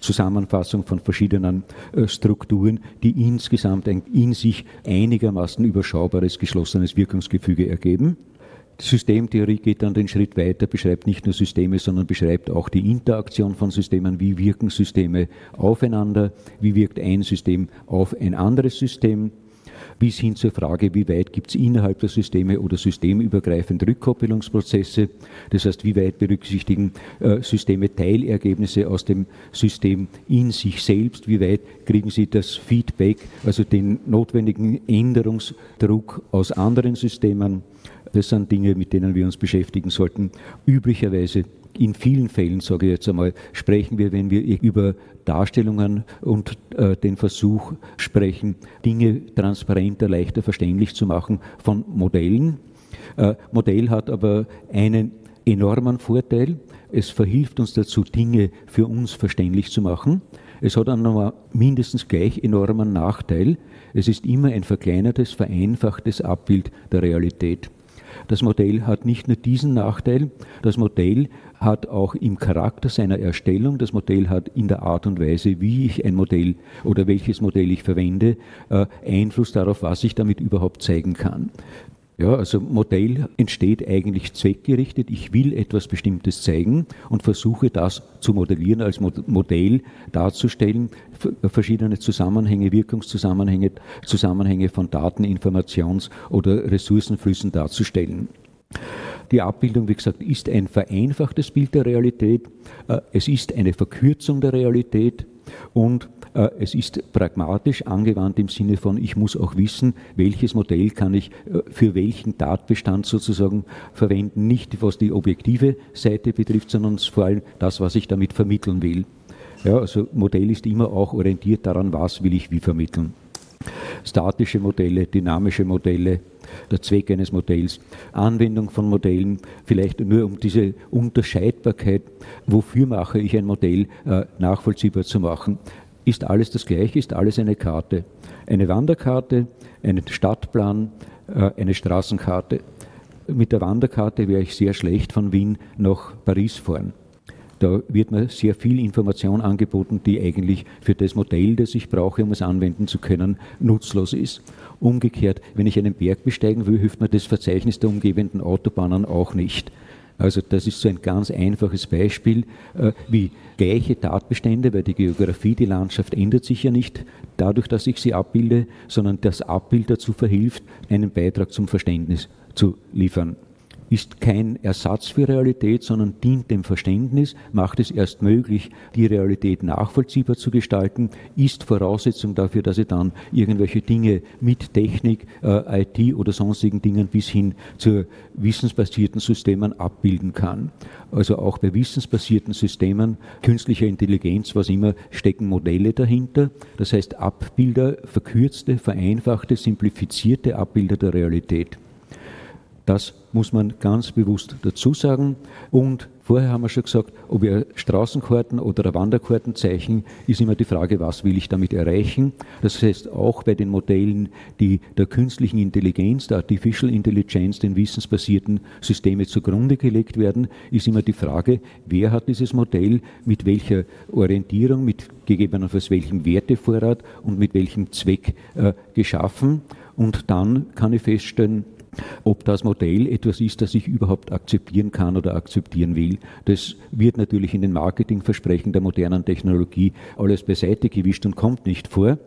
Zusammenfassung von verschiedenen äh, Strukturen, die insgesamt ein in sich einigermaßen überschaubares, geschlossenes Wirkungsgefüge ergeben. Systemtheorie geht dann den Schritt weiter, beschreibt nicht nur Systeme, sondern beschreibt auch die Interaktion von Systemen. Wie wirken Systeme aufeinander? Wie wirkt ein System auf ein anderes System? Bis hin zur Frage, wie weit gibt es innerhalb der Systeme oder systemübergreifend Rückkoppelungsprozesse. Das heißt, wie weit berücksichtigen äh, Systeme Teilergebnisse aus dem System in sich selbst, wie weit kriegen sie das Feedback, also den notwendigen Änderungsdruck aus anderen Systemen. Das sind Dinge, mit denen wir uns beschäftigen sollten. Üblicherweise in vielen Fällen, sage ich jetzt einmal, sprechen wir, wenn wir über Darstellungen und äh, den Versuch sprechen, Dinge transparenter, leichter verständlich zu machen von Modellen. Äh, Modell hat aber einen enormen Vorteil. Es verhilft uns dazu, Dinge für uns verständlich zu machen. Es hat einen mindestens gleich enormen Nachteil. Es ist immer ein verkleinertes, vereinfachtes Abbild der Realität. Das Modell hat nicht nur diesen Nachteil, das Modell hat auch im Charakter seiner Erstellung, das Modell hat in der Art und Weise, wie ich ein Modell oder welches Modell ich verwende, äh, Einfluss darauf, was ich damit überhaupt zeigen kann. Ja, also Modell entsteht eigentlich zweckgerichtet. Ich will etwas Bestimmtes zeigen und versuche das zu modellieren, als Modell darzustellen, verschiedene Zusammenhänge, Wirkungszusammenhänge, Zusammenhänge von Daten, Informations- oder Ressourcenflüssen darzustellen. Die Abbildung, wie gesagt, ist ein vereinfachtes Bild der Realität. Äh, es ist eine Verkürzung der Realität und es ist pragmatisch angewandt im Sinne von, ich muss auch wissen, welches Modell kann ich äh, für welchen Tatbestand sozusagen verwenden. Nicht was die objektive Seite betrifft, sondern vor allem das, was ich damit vermitteln will. Ja, also Modell ist immer auch orientiert daran, was will ich wie vermitteln. Statische Modelle, dynamische Modelle, der Zweck eines Modells, Anwendung von Modellen, vielleicht nur um diese Unterscheidbarkeit, wofür mache ich ein Modell äh, nachvollziehbar zu machen ist alles das Gleiche, ist alles eine Karte. Eine Wanderkarte, einen Stadtplan, äh, eine Straßenkarte. Mit der Wanderkarte wäre ich sehr schlecht von Wien nach Paris fahren. Da wird mir sehr viel Information angeboten, die eigentlich für das Modell, das ich brauche, um es anwenden zu können, nutzlos ist. Umgekehrt, wenn ich einen Berg besteigen will, hilft mir das Verzeichnis der umgebenden Autobahnen auch nicht. Also das ist so ein ganz einfaches Beispiel, äh, wie gleiche Tatbestände, weil die Geografie, die Landschaft ändert sich ja nicht dadurch, dass ich sie abbilde, sondern das Abbild dazu verhilft, einen Beitrag zum Verständnis zu liefern ist kein Ersatz für Realität, sondern dient dem Verständnis, macht es erst möglich, die Realität nachvollziehbar zu gestalten, ist Voraussetzung dafür, dass ich dann irgendwelche Dinge mit Technik, äh, IT oder sonstigen Dingen bis hin zu wissensbasierten Systemen abbilden kann. Also auch bei wissensbasierten Systemen, künstlicher Intelligenz, was immer, stecken Modelle dahinter. Das heißt Abbilder, verkürzte, vereinfachte, simplifizierte Abbilder der Realität. Das muss man ganz bewusst dazu sagen. Und vorher haben wir schon gesagt, ob wir Straßenkarten oder Wanderkartenzeichen, ist immer die Frage, was will ich damit erreichen. Das heißt, auch bei den Modellen, die der künstlichen Intelligenz, der Artificial Intelligence, den wissensbasierten Systeme zugrunde gelegt werden, ist immer die Frage, wer hat dieses Modell mit welcher Orientierung, mit gegebenenfalls welchem Wertevorrat und mit welchem Zweck äh, geschaffen und dann kann ich feststellen, ob das Modell etwas ist, das ich überhaupt akzeptieren kann oder akzeptieren will. Das wird natürlich in den Marketingversprechen der modernen Technologie alles beiseite gewischt und kommt nicht vor.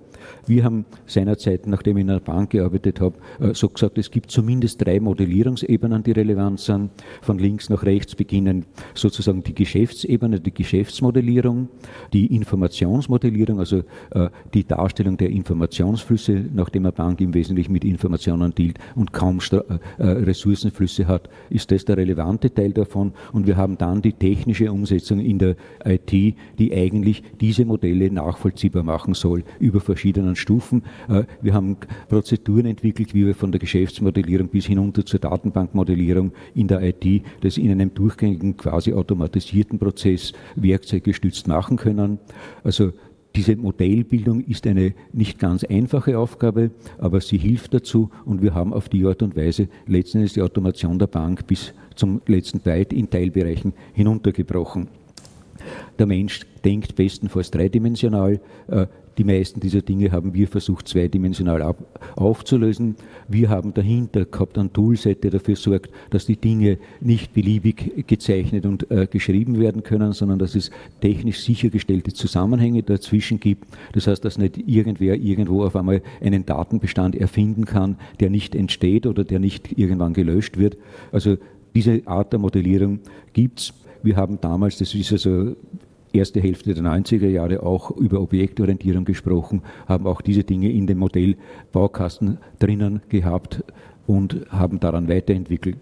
Wir haben seinerzeit, nachdem ich in einer Bank gearbeitet habe, äh, so gesagt, es gibt zumindest drei Modellierungsebenen, die relevant sind. Von links nach rechts beginnen sozusagen die Geschäftsebene, die Geschäftsmodellierung, die Informationsmodellierung, also äh, die Darstellung der Informationsflüsse, nachdem eine Bank im Wesentlichen mit Informationen dealt und kaum äh, Ressourcenflüsse hat, ist das der relevante Teil davon. Und wir haben dann die technische Umsetzung in der IT, die eigentlich diese Modelle nachvollziehbar machen soll über verschiedene verschiedenen Stufen. Äh, wir haben Prozeduren entwickelt, wie wir von der Geschäftsmodellierung bis hinunter zur Datenbankmodellierung in der IT das in einem durchgängigen, quasi automatisierten Prozess werkzeuggestützt machen können. Also diese Modellbildung ist eine nicht ganz einfache Aufgabe, aber sie hilft dazu und wir haben auf die Art und Weise letztendlich die Automation der Bank bis zum letzten Byte in Teilbereichen hinuntergebrochen. Der Mensch denkt bestenfalls dreidimensional. Die meisten dieser Dinge haben wir versucht, zweidimensional ab, aufzulösen. Wir haben dahinter gehabt ein Toolset, der dafür sorgt, dass die Dinge nicht beliebig gezeichnet und äh, geschrieben werden können, sondern dass es technisch sichergestellte Zusammenhänge dazwischen gibt. Das heißt, dass nicht irgendwer irgendwo auf einmal einen Datenbestand erfinden kann, der nicht entsteht oder der nicht irgendwann gelöscht wird. Also diese Art der Modellierung gibt es. Wir haben damals, das ist also erste Hälfte der 90er Jahre auch über Objektorientierung gesprochen, haben auch diese Dinge in dem Modell Baukasten drinnen gehabt und haben daran weiterentwickelt.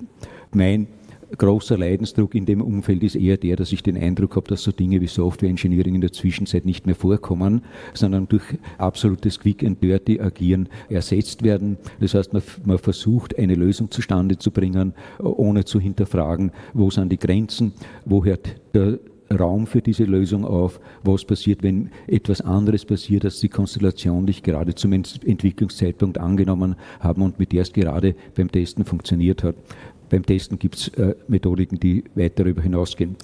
Mein großer Leidensdruck in dem Umfeld ist eher der, dass ich den Eindruck habe, dass so Dinge wie Software Engineering in der Zwischenzeit nicht mehr vorkommen, sondern durch absolutes Quick and Dirty Agieren ersetzt werden. Das heißt, man, man versucht, eine Lösung zustande zu bringen, ohne zu hinterfragen, wo sind die Grenzen, wo hört der Raum für diese Lösung auf, was passiert, wenn etwas anderes passiert, als die Konstellation, die ich gerade zum Entwicklungszeitpunkt angenommen habe und mit der es gerade beim Testen funktioniert hat. Beim Testen gibt es äh, Methodiken, die weit darüber hinausgehen.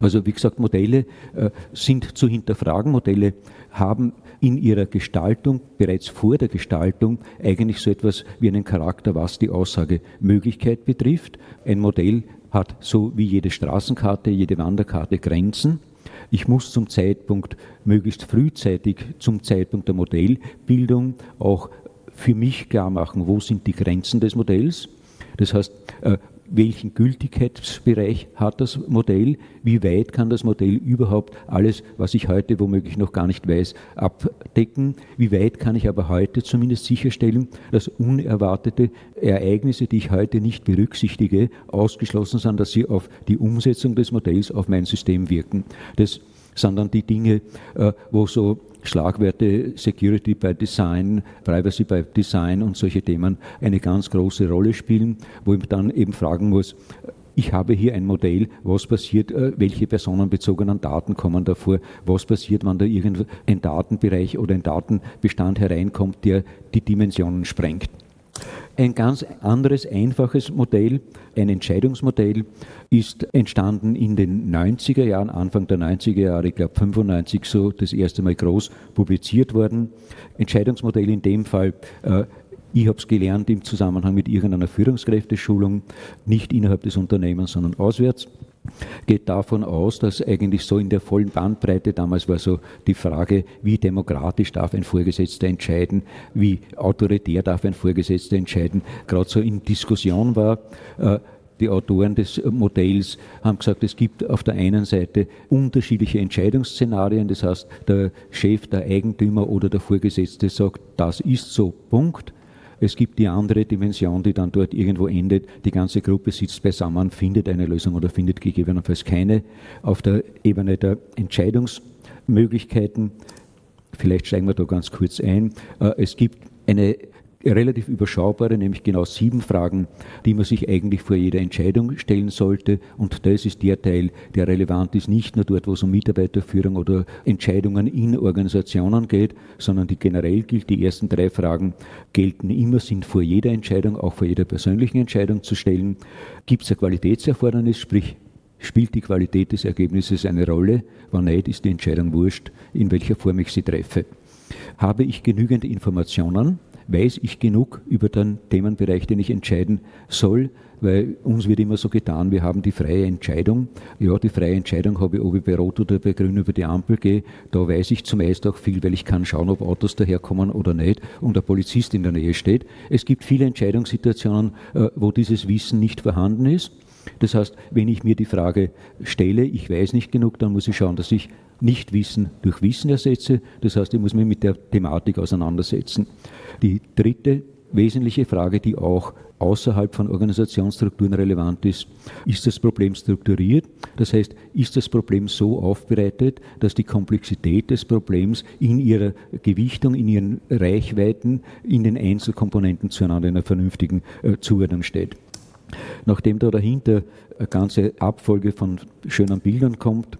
Also wie gesagt, Modelle äh, sind zu hinterfragen. Modelle haben in ihrer Gestaltung, bereits vor der Gestaltung, eigentlich so etwas wie einen Charakter, was die Aussagemöglichkeit betrifft. Ein Modell hat so wie jede Straßenkarte, jede Wanderkarte Grenzen. Ich muss zum Zeitpunkt, möglichst frühzeitig zum Zeitpunkt der Modellbildung auch für mich klar machen, wo sind die Grenzen des Modells. Das heißt, äh, welchen Gültigkeitsbereich hat das Modell, wie weit kann das Modell überhaupt alles, was ich heute womöglich noch gar nicht weiß, abdecken, wie weit kann ich aber heute zumindest sicherstellen, dass unerwartete Ereignisse, die ich heute nicht berücksichtige, ausgeschlossen sind, dass sie auf die Umsetzung des Modells auf mein System wirken. Das sind dann die Dinge, äh, wo so Schlagwörter Security by Design, Privacy by Design und solche Themen eine ganz große Rolle spielen, wo ich dann eben fragen muss, ich habe hier ein Modell, was passiert, äh, welche personenbezogenen Daten kommen davor, was passiert, wenn da irgendein Datenbereich oder ein Datenbestand hereinkommt, der die Dimensionen sprengt. Ein ganz anderes, einfaches Modell, ein Entscheidungsmodell, ist entstanden in den 90er Jahren, Anfang der 90er Jahre, ich glaube 95 so, das erste Mal groß publiziert worden. Entscheidungsmodell in dem Fall, äh, ich habe es gelernt im Zusammenhang mit irgendeiner Führungskräfteschulung, nicht innerhalb des Unternehmens, sondern auswärts geht davon aus, dass eigentlich so in der vollen Bandbreite, damals war so die Frage, wie demokratisch darf ein Vorgesetzter entscheiden, wie autoritär darf ein Vorgesetzter entscheiden, gerade so in Diskussion war. Äh, die Autoren des Modells haben gesagt, es gibt auf der einen Seite unterschiedliche Entscheidungsszenarien, das heißt, der Chef, der Eigentümer oder der Vorgesetzte sagt, das ist so, Punkt. Es gibt die andere Dimension, die dann dort irgendwo endet. Die ganze Gruppe sitzt beisammen, findet eine Lösung oder findet gegebenenfalls keine. Auf der Ebene der Entscheidungsmöglichkeiten, vielleicht steigen wir da ganz kurz ein, äh, es gibt eine relativ überschaubare, nämlich genau sieben Fragen, die man sich eigentlich vor jeder Entscheidung stellen sollte. Und das ist der Teil, der relevant ist, nicht nur dort, wo es um Mitarbeiterführung oder Entscheidungen in Organisationen geht, sondern die generell gilt. Die ersten drei Fragen gelten immer, sind vor jeder Entscheidung, auch vor jeder persönlichen Entscheidung zu stellen. Gibt es ein Qualitätserfordernis, sprich Spielt die Qualität des Ergebnisses eine Rolle? Wenn nicht, ist die Entscheidung wurscht, in welcher Form ich sie treffe. Habe ich genügend Informationen? Weiß ich genug über den Themenbereich, den ich entscheiden soll, weil uns wird immer so getan, wir haben die freie Entscheidung. Ja, die freie Entscheidung habe ich, ob ich bei Rot oder bei Grün über die Ampel gehe. Da weiß ich zumeist auch viel, weil ich kann schauen, ob Autos daherkommen oder nicht und der Polizist in der Nähe steht. Es gibt viele Entscheidungssituationen, äh, wo dieses Wissen nicht vorhanden ist. Das heißt, wenn ich mir die Frage stelle, ich weiß nicht genug, dann muss ich schauen, dass ich Nichtwissen durch Wissen ersetze. Das heißt, ich muss mich mit der Thematik auseinandersetzen. Die dritte wesentliche Frage, die auch außerhalb von Organisationsstrukturen relevant ist. Ist das Problem strukturiert? Das heißt, ist das Problem so aufbereitet, dass die Komplexität des Problems in ihrer Gewichtung, in ihren Reichweiten, in den Einzelkomponenten zueinander in einer vernünftigen äh, Zuordnung steht? Nachdem da dahinter eine ganze Abfolge von schönen Bildern kommt,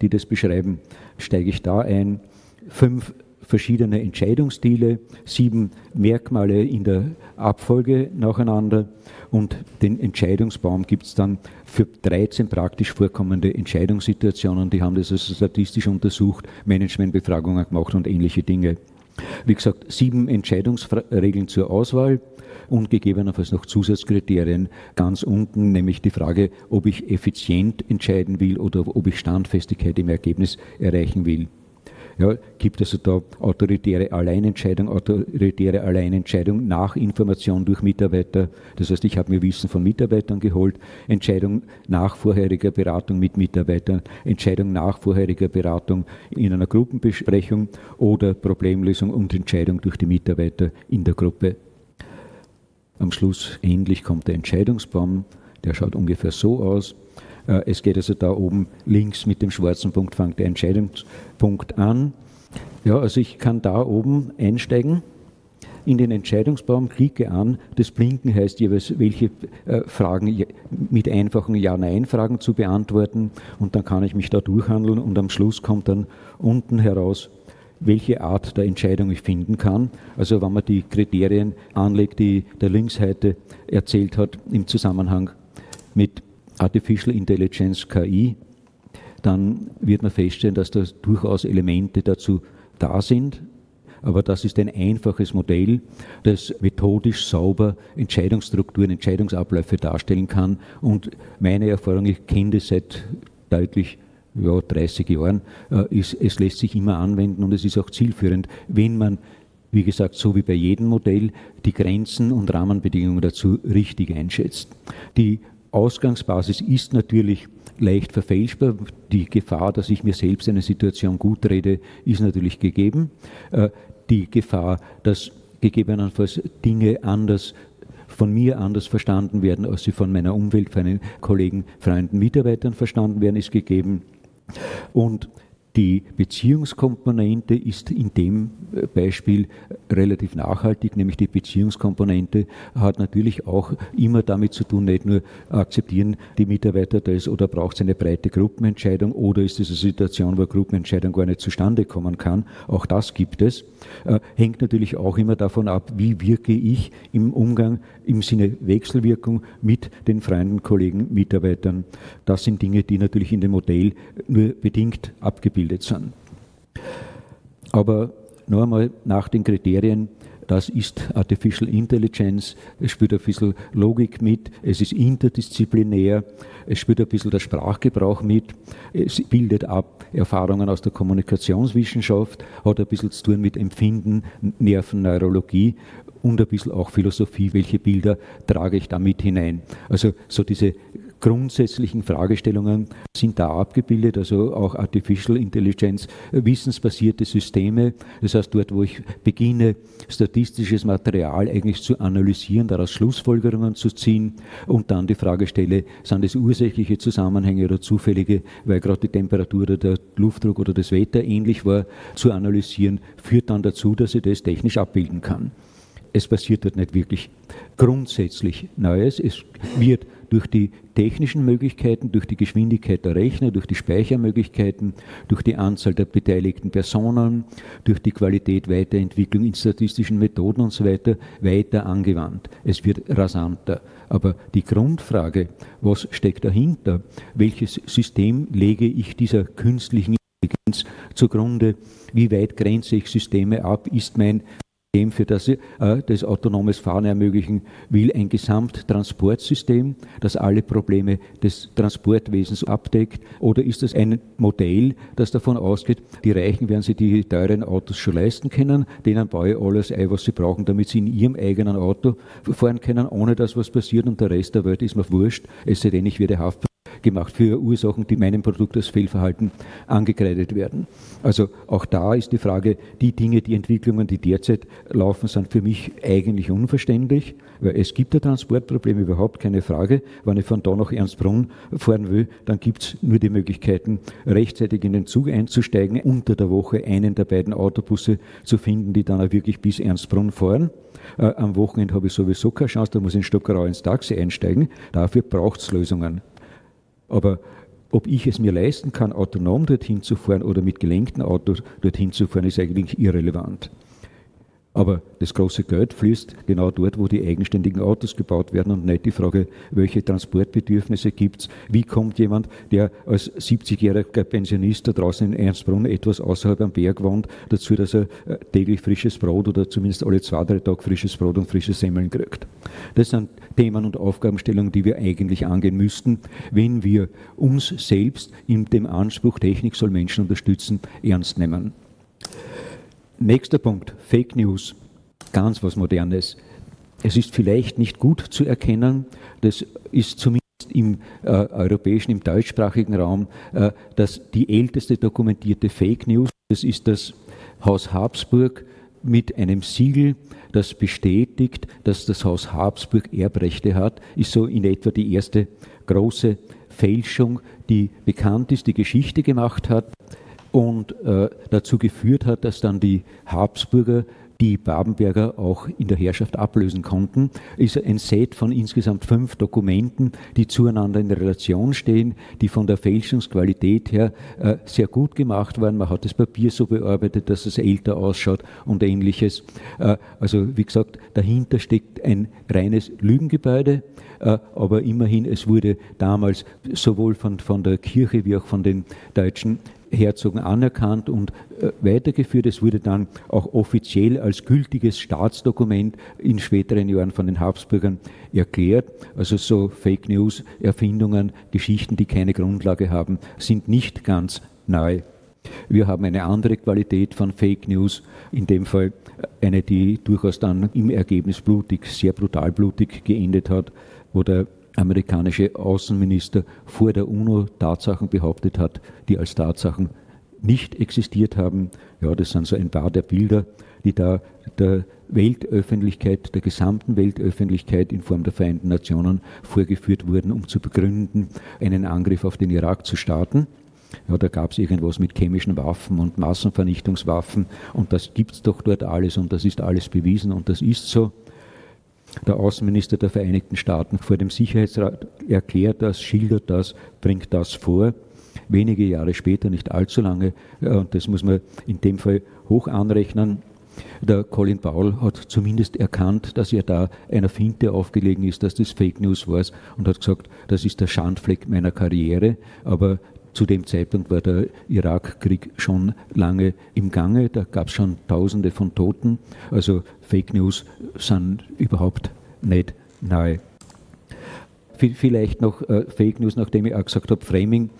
die das beschreiben, steige ich da ein. Fünf verschiedene Entscheidungsstile, sieben Merkmale in der Abfolge nacheinander und den Entscheidungsbaum gibt es dann für 13 praktisch vorkommende Entscheidungssituationen. Die haben das also statistisch untersucht, Managementbefragungen gemacht und ähnliche Dinge. Wie gesagt, sieben Entscheidungsregeln zur Auswahl und gegebenenfalls noch Zusatzkriterien ganz unten, nämlich die Frage, ob ich effizient entscheiden will oder ob ich Standfestigkeit im Ergebnis erreichen will. Ja, gibt also da autoritäre Alleinentscheidung, autoritäre Alleinentscheidung nach Information durch Mitarbeiter. Das heißt, ich habe mir Wissen von Mitarbeitern geholt, Entscheidung nach vorheriger Beratung mit Mitarbeitern, Entscheidung nach vorheriger Beratung in einer Gruppenbesprechung oder Problemlösung und Entscheidung durch die Mitarbeiter in der Gruppe. Am Schluss endlich kommt der Entscheidungsbaum, der schaut ungefähr so aus. Äh, es geht also da oben links mit dem schwarzen Punkt, fängt der Entscheidungspunkt an. Ja, also ich kann da oben einsteigen in den Entscheidungsbaum, klicke an. Das Blinken heißt jeweils, welche äh, Fragen mit einfachen Ja-Nein-Fragen zu beantworten. Und dann kann ich mich da durchhandeln und am Schluss kommt dann unten heraus, welche Art der Entscheidung ich finden kann. Also wenn man die Kriterien anlegt, die der Linksseite erzählt hat im Zusammenhang mit Artificial Intelligence, KI, dann wird man feststellen, dass da durchaus Elemente dazu da sind. Aber das ist ein einfaches Modell, das methodisch sauber Entscheidungsstrukturen, Entscheidungsabläufe darstellen kann. Und meine Erfahrung, ich kenne das seit deutlich ja, 30 Jahren, äh, ist, es lässt sich immer anwenden und es ist auch zielführend, wenn man wie gesagt, so wie bei jedem Modell, die Grenzen und Rahmenbedingungen dazu richtig einschätzt. Die Ausgangsbasis ist natürlich leicht verfälschbar. Die Gefahr, dass ich mir selbst eine Situation gut rede, ist natürlich gegeben. Äh, die Gefahr, dass gegebenenfalls Dinge anders von mir anders verstanden werden, als sie von meiner Umwelt, von meinen Kollegen, Freunden, Mitarbeitern verstanden werden, ist gegeben. Und die Beziehungskomponente ist in dem äh, Beispiel relativ nachhaltig, nämlich die Beziehungskomponente hat natürlich auch immer damit zu tun, nicht nur akzeptieren die Mitarbeiter das oder braucht es eine breite Gruppenentscheidung oder ist es eine Situation, wo Gruppenentscheidung gar nicht zustande kommen kann. Auch das gibt es. Äh, hängt natürlich auch immer davon ab, wie wirke ich im Umgang im Sinne Wechselwirkung mit den Freunden, Kollegen, Mitarbeitern. Das sind Dinge, die natürlich in dem Modell nur bedingt abgebildet abgebildet sind. Aber noch einmal nach den Kriterien, das ist Artificial Intelligence, es spielt ein bisschen Logik mit, es ist interdisziplinär, es spielt ein bisschen der Sprachgebrauch mit, es bildet ab Erfahrungen aus der Kommunikationswissenschaft, hat ein bisschen zu tun mit Empfinden, Nervenneurologie und ein bisschen auch Philosophie, welche Bilder trage ich da mit hinein. Also so diese grundsätzlichen Fragestellungen sind da abgebildet, also auch Artificial Intelligence, wissensbasierte Systeme. Das heißt, dort, wo ich beginne, statistisches Material eigentlich zu analysieren, daraus Schlussfolgerungen zu ziehen und dann die Frage stelle, sind es ursächliche Zusammenhänge oder zufällige, weil gerade die Temperatur oder der Luftdruck oder das Wetter ähnlich war, zu analysieren, führt dann dazu, dass ich das technisch abbilden kann. Es passiert dort nicht wirklich grundsätzlich Neues. Es wird durch die technischen Möglichkeiten, durch die Geschwindigkeit der Rechner, durch die Speichermöglichkeiten, durch die Anzahl der beteiligten Personen, durch die Qualität Weiterentwicklung in statistischen Methoden und so weiter weiter angewandt. Es wird rasanter. Aber die Grundfrage, was steckt dahinter? Welches System lege ich dieser künstlichen Intelligenz zugrunde? Wie weit grenze ich Systeme ab? Ist mein für das äh, das autonomes Fahren ermöglichen will, ein Gesamttransportsystem, das alle Probleme des Transportwesens abdeckt? Oder ist es ein Modell, das davon ausgeht, die Reichen werden sich die teuren Autos schon leisten können, denen baue ich alles ein, was sie brauchen, damit sie in ihrem eigenen Auto fahren können, ohne dass was passiert und der Rest der Welt ist mir wurscht, es sei denn, ich werde haftbar gemacht für Ursachen, die meinem Produkt als Fehlverhalten angekreidet werden. Also auch da ist die Frage, die Dinge, die Entwicklungen, die derzeit laufen, sind für mich eigentlich unverständlich, weil es gibt ein Transportproblem, überhaupt keine Frage. Wenn ich von da nach Ernstbrunn fahren will, dann gibt es nur die Möglichkeiten, rechtzeitig in den Zug einzusteigen, unter der Woche einen der beiden Autobusse zu finden, die dann auch wirklich bis Ernstbrunn fahren. Äh, am Wochenende habe ich sowieso keine Chance, da muss ich in Stockerau ins Taxi einsteigen. Dafür braucht es Lösungen. Aber ob ich es mir leisten kann, autonom dorthin zu fahren oder mit gelenkten Autos dorthin zu fahren, ist eigentlich irrelevant. Aber das große Geld fließt genau dort, wo die eigenständigen Autos gebaut werden und nicht die Frage, welche Transportbedürfnisse gibt es. Wie kommt jemand, der als 70-jähriger Pensionist da draußen in Ernstbrunn etwas außerhalb am Berg wohnt, dazu, dass er äh, täglich frisches Brot oder zumindest alle zwei, drei Tage frisches Brot und frische Semmeln kriegt. Das sind Themen und Aufgabenstellungen, die wir eigentlich angehen müssten, wenn wir uns selbst in dem Anspruch, Technik soll Menschen unterstützen, ernst nehmen. Nächster Punkt, Fake News. Ganz was Modernes. Es ist vielleicht nicht gut zu erkennen, das ist zumindest im äh, europäischen, im deutschsprachigen Raum, äh, dass die älteste dokumentierte Fake News, das ist das Haus Habsburg mit einem Siegel, das bestätigt, dass das Haus Habsburg Erbrechte hat, ist so in etwa die erste große Fälschung, die bekannt ist, die Geschichte gemacht hat und äh, dazu geführt hat, dass dann die Habsburger die Babenberger auch in der Herrschaft ablösen konnten, ist ein Set von insgesamt fünf Dokumenten, die zueinander in Relation stehen, die von der Fälschungsqualität her äh, sehr gut gemacht waren. Man hat das Papier so bearbeitet, dass es älter ausschaut und ähnliches. Äh, also wie gesagt, dahinter steckt ein reines Lügengebäude, äh, aber immerhin, es wurde damals sowohl von, von der Kirche wie auch von den Deutschen Herzogen anerkannt und äh, weitergeführt. Es wurde dann auch offiziell als gültiges Staatsdokument in späteren Jahren von den Habsburgern erklärt. Also so Fake News, Erfindungen, Geschichten, die keine Grundlage haben, sind nicht ganz neu. Wir haben eine andere Qualität von Fake News, in dem Fall eine, die durchaus dann im Ergebnis blutig, sehr brutal blutig geendet hat, wo der amerikanische Außenminister vor der UNO Tatsachen behauptet hat, die als Tatsachen nicht existiert haben. Ja, das sind so ein paar der Bilder, die da der Weltöffentlichkeit, der gesamten Weltöffentlichkeit in Form der Vereinten Nationen vorgeführt wurden, um zu begründen, einen Angriff auf den Irak zu starten. Ja, da gab es irgendwas mit chemischen Waffen und Massenvernichtungswaffen und das gibt es doch dort alles und das ist alles bewiesen und das ist so. Der Außenminister der Vereinigten Staaten vor dem Sicherheitsrat erklärt das, schildert das, bringt das vor. Wenige Jahre später, nicht allzu lange, und das muss man in dem Fall hoch anrechnen, der Colin Powell hat zumindest erkannt, dass er da einer Finte aufgelegen ist, dass das Fake News war und hat gesagt, das ist der Schandfleck meiner Karriere, aber zu dem Zeitpunkt war der Irakkrieg schon lange im Gange, da gab es schon Tausende von Toten. Also Fake News sind überhaupt nicht neu. Vielleicht noch äh, Fake News, nachdem ich auch gesagt habe, Framing.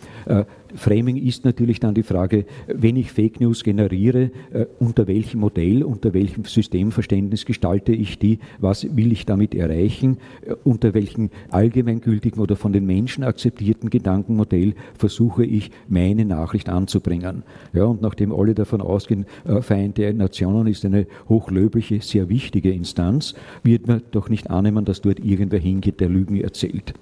Äh, Framing ist natürlich dann die Frage, wenn ich Fake News generiere, äh, unter welchem Modell, unter welchem Systemverständnis gestalte ich die, was will ich damit erreichen, äh, unter welchem allgemeingültigen oder von den Menschen akzeptierten Gedankenmodell versuche ich, meine Nachricht anzubringen. Ja, und nachdem alle davon ausgehen, äh, Vereinte Nationen ist eine hochlöbliche, sehr wichtige Instanz, wird man doch nicht annehmen, dass dort irgendwer hingeht, der Lügen erzählt.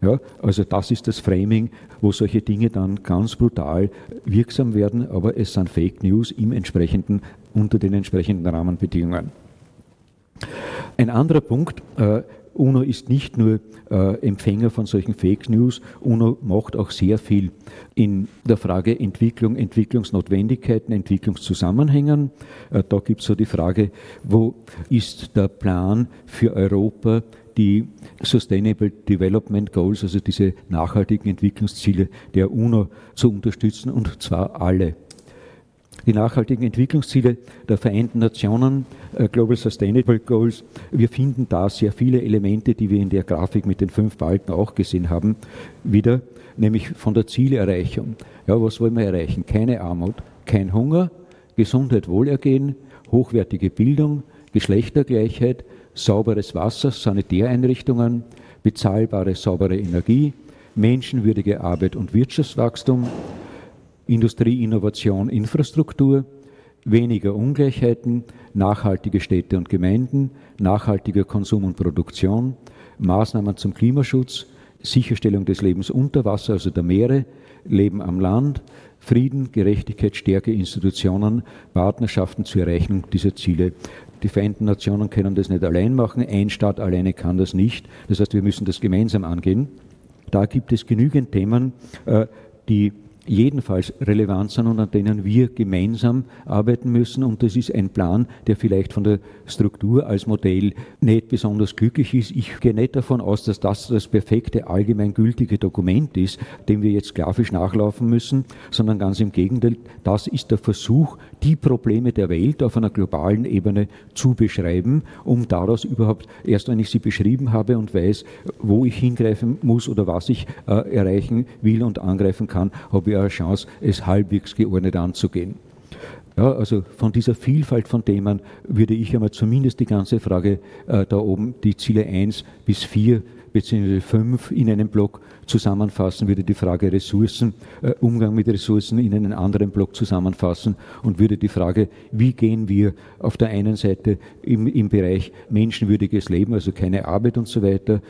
Ja, also das ist das Framing, wo solche Dinge dann ganz brutal wirksam werden, aber es sind Fake News im entsprechenden, unter den entsprechenden Rahmenbedingungen. Ein anderer Punkt, äh, UNO ist nicht nur äh, Empfänger von solchen Fake News, UNO macht auch sehr viel in der Frage Entwicklung, Entwicklungsnotwendigkeiten, Entwicklungszusammenhängen. Äh, da gibt es so die Frage, wo ist der Plan für Europa, die Sustainable Development Goals, also diese nachhaltigen Entwicklungsziele der UNO zu unterstützen und zwar alle. die nachhaltigen Entwicklungsziele der Vereinten Nationen, äh, Global Sustainable Goals. Wir finden da sehr viele Elemente, die wir in der Grafik mit den fünf Balken auch gesehen haben, wieder, nämlich von der Zielerreichung. Ja, was wollen wir erreichen? Keine Armut, kein Hunger, Gesundheit, Wohlergehen, hochwertige Bildung, Geschlechtergleichheit, sauberes Wasser, Sanitäreinrichtungen, bezahlbare, saubere Energie, menschenwürdige Arbeit und Wirtschaftswachstum, Industrie, Innovation, Infrastruktur, weniger Ungleichheiten, nachhaltige Städte und Gemeinden, nachhaltiger Konsum und Produktion, Maßnahmen zum Klimaschutz, Sicherstellung des Lebens unter Wasser, also der Meere, Leben am Land, Frieden, Gerechtigkeit, Stärke, Institutionen, Partnerschaften zur Erreichung dieser Ziele. Die Vereinten Nationen können das nicht allein machen, ein Staat alleine kann das nicht. Das heißt, wir müssen das gemeinsam angehen. Da gibt es genügend Themen, äh, die jedenfalls relevant sind und an denen wir gemeinsam arbeiten müssen. Und das ist ein Plan, der vielleicht von der Struktur als Modell nicht besonders glücklich ist. Ich gehe nicht davon aus, dass das das perfekte, allgemeingültige Dokument ist, dem wir jetzt sklavisch nachlaufen müssen, sondern ganz im Gegenteil, das ist der Versuch, die Probleme der Welt auf einer globalen Ebene zu beschreiben, um daraus überhaupt, erst wenn ich sie beschrieben habe und weiß, wo ich hingreifen muss oder was ich äh, erreichen will und angreifen kann, habe ich eine Chance, es halbwegs geordnet anzugehen. Ja, also von dieser Vielfalt von Themen würde ich einmal zumindest die ganze Frage äh, da oben, die Ziele 1 bis 4 bzw. 5 in einem Block zusammenfassen, würde die Frage Ressourcen, äh, Umgang mit Ressourcen in einen anderen Block zusammenfassen und würde die Frage, wie gehen wir auf der einen Seite im, im Bereich menschenwürdiges Leben, also keine Arbeit und so weiter,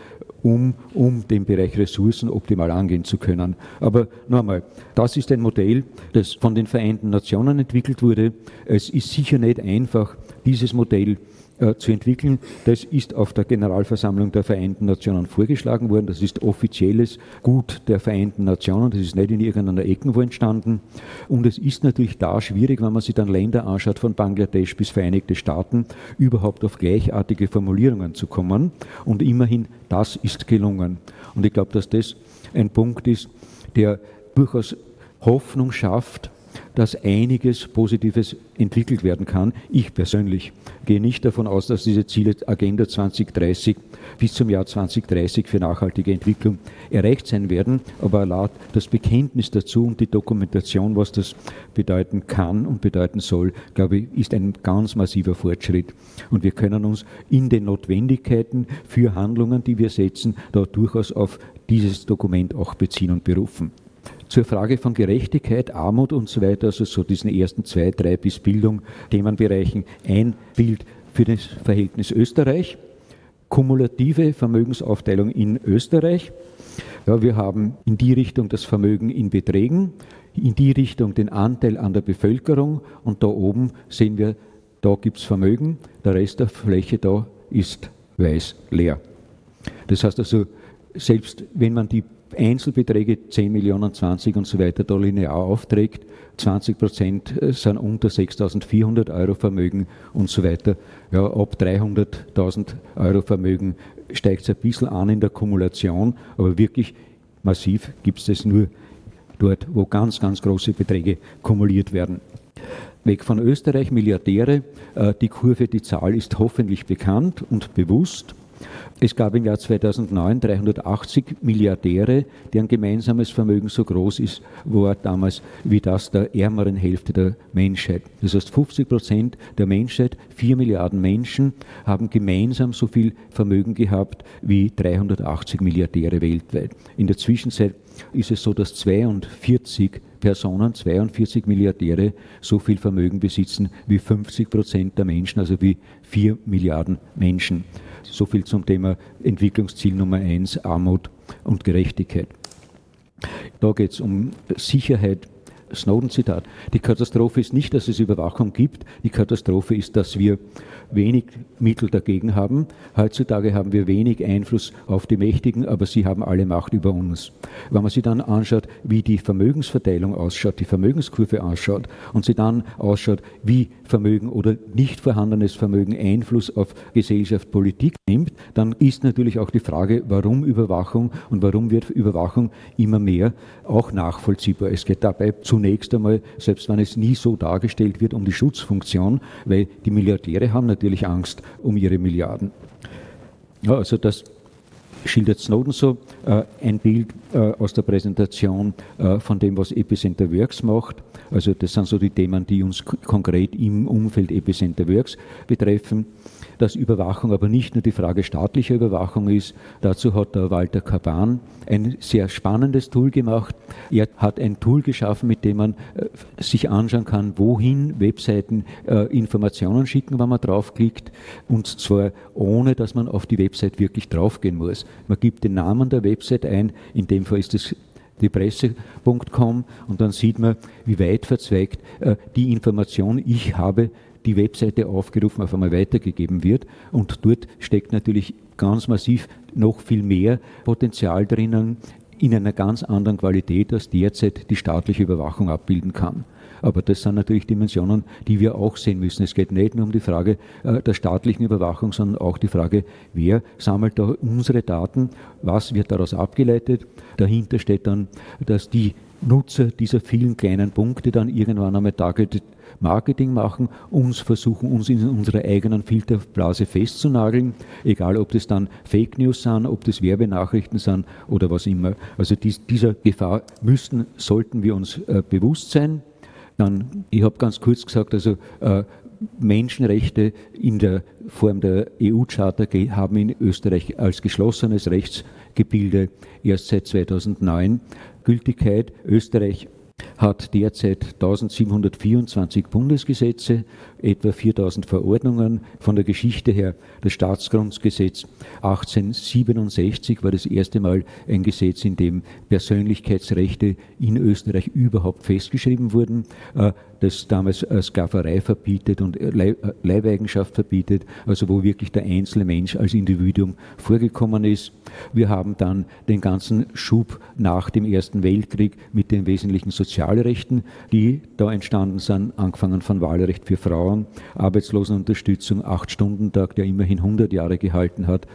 um, um den Bereich Ressourcen optimal angehen zu können. Aber nochmal, das ist ein Modell, das von den Vereinten Nationen entwickelt wurde. Es ist sicher nicht einfach, dieses Modell äh, zu entwickeln. Das ist auf der Generalversammlung der Vereinten Nationen vorgeschlagen worden. Das ist offizielles Gut der Vereinten Nationen. Das ist nicht in irgendeiner Eckenwo entstanden. Und es ist natürlich da schwierig, wenn man sich dann Länder anschaut, von Bangladesch bis Vereinigte Staaten, überhaupt auf gleichartige Formulierungen zu kommen. Und immerhin, das ist gelungen. Und ich glaube, dass das ein Punkt ist, der durchaus Hoffnung schafft, dass einiges Positives entwickelt werden kann. Ich persönlich gehe nicht davon aus, dass diese Ziele Agenda 2030 bis zum Jahr 2030 für nachhaltige Entwicklung erreicht sein werden, aber laut das Bekenntnis dazu und die Dokumentation, was das bedeuten kann und bedeuten soll, glaube ich, ist ein ganz massiver Fortschritt. Und wir können uns in den Notwendigkeiten für Handlungen, die wir setzen, da durchaus auf dieses Dokument auch beziehen und berufen zur Frage von Gerechtigkeit, Armut und so weiter, also so diesen ersten zwei, drei bis Bildung Themenbereichen ein Bild für das Verhältnis Österreich, kumulative Vermögensaufteilung in Österreich. Ja, wir haben in die Richtung das Vermögen in Beträgen, in die Richtung den Anteil an der Bevölkerung und da oben sehen wir, da gibt es Vermögen, der Rest der Fläche da ist weiß leer. Das heißt also, selbst wenn man die Einzelbeträge 10 Millionen, 20 und so weiter da linear aufträgt. 20 Prozent äh, sind unter 6.400 Euro Vermögen und so weiter. Ja, ab 300.000 Euro Vermögen steigt es ein bisschen an in der Kumulation, aber wirklich massiv gibt es das nur dort, wo ganz, ganz große Beträge kumuliert werden. Weg von Österreich, Milliardäre, äh, die Kurve, die Zahl ist hoffentlich bekannt und bewusst. Es gab im Jahr 2009 380 Milliardäre, deren gemeinsames Vermögen so groß ist, war damals wie das der ärmeren Hälfte der Menschheit. Das heißt, 50 Prozent der Menschheit, 4 Milliarden Menschen, haben gemeinsam so viel Vermögen gehabt wie 380 Milliardäre weltweit. In der Zwischenzeit ist es so, dass 42 Personen, 42 Milliardäre, so viel Vermögen besitzen wie 50 Prozent der Menschen, also wie 4 Milliarden Menschen. So viel zum Thema Entwicklungsziel Nummer eins, Armut und Gerechtigkeit. Da geht es um Sicherheit. Snowden-Zitat. Die Katastrophe ist nicht, dass es Überwachung gibt. Die Katastrophe ist, dass wir wenig Mittel dagegen haben. Heutzutage haben wir wenig Einfluss auf die Mächtigen, aber sie haben alle Macht über uns. Wenn man sich dann anschaut, wie die Vermögensverteilung ausschaut, die Vermögenskurve ausschaut und sie dann ausschaut, wie Vermögen oder nicht vorhandenes Vermögen Einfluss auf Gesellschaft, Politik nimmt, dann ist natürlich auch die Frage, warum Überwachung und warum wird Überwachung immer mehr auch nachvollziehbar. Es geht dabei zu zunächst einmal, selbst wenn es nie so dargestellt wird, um die Schutzfunktion, weil die Milliardäre haben natürlich Angst um ihre Milliarden. Ja, also das schildert Snowden so äh, ein Bild äh, aus der Präsentation äh, von dem, was Epicenter Works macht. Also das sind so die Themen, die uns konkret im Umfeld Epicenter Works betreffen dass Überwachung aber nicht nur die Frage staatlicher Überwachung ist. Dazu hat der Walter Kaban ein sehr spannendes Tool gemacht. Er hat ein Tool geschaffen, mit dem man äh, sich anschauen kann, wohin Webseiten äh, Informationen schicken, wenn man draufklickt. Und zwar ohne, dass man auf die Website wirklich draufgehen muss. Man gibt den Namen der Website ein. In dem Fall ist es die Presse.com und dann sieht man, wie weit verzweigt äh, die Information ich habe die Webseite aufgerufen, auf einmal weitergegeben wird. Und dort steckt natürlich ganz massiv noch viel mehr Potenzial drinnen, in einer ganz anderen Qualität, als derzeit die staatliche Überwachung abbilden kann. Aber das sind natürlich Dimensionen, die wir auch sehen müssen. Es geht nicht nur um die Frage äh, der staatlichen Überwachung, sondern auch die Frage, wer sammelt da unsere Daten, was wird daraus abgeleitet. Dahinter steht dann, dass die Nutzer dieser vielen kleinen Punkte dann irgendwann einmal targeted Marketing machen, uns versuchen, uns in unserer eigenen Filterblase festzunageln, egal ob das dann Fake News sind, ob das Werbenachrichten sind oder was immer. Also dies, dieser Gefahr müssten, sollten wir uns äh, bewusst sein. Dann, ich habe ganz kurz gesagt, also äh, Menschenrechte in der Form der EU-Charta haben in Österreich als geschlossenes Rechtsgebilde erst seit 2009 Gültigkeit. Österreich hat derzeit 1724 Bundesgesetze, etwa 4000 Verordnungen. Von der Geschichte her das Staatsgrundgesetz 1867 war das erste Mal ein Gesetz, in dem Persönlichkeitsrechte in Österreich überhaupt festgeschrieben wurden, äh, das damals Sklaverei verbietet und äh, Leibeigenschaft verbietet, also wo wirklich der einzelne Mensch als Individuum vorgekommen ist. Wir haben dann den ganzen Schub nach dem Ersten Weltkrieg mit den wesentlichen Sozialrechten, die da entstanden sind, angefangen von Wahlrecht für Frauen, Arbeitslosenunterstützung, Acht-Stunden-Tag, der immerhin 100 Jahre gehalten hat,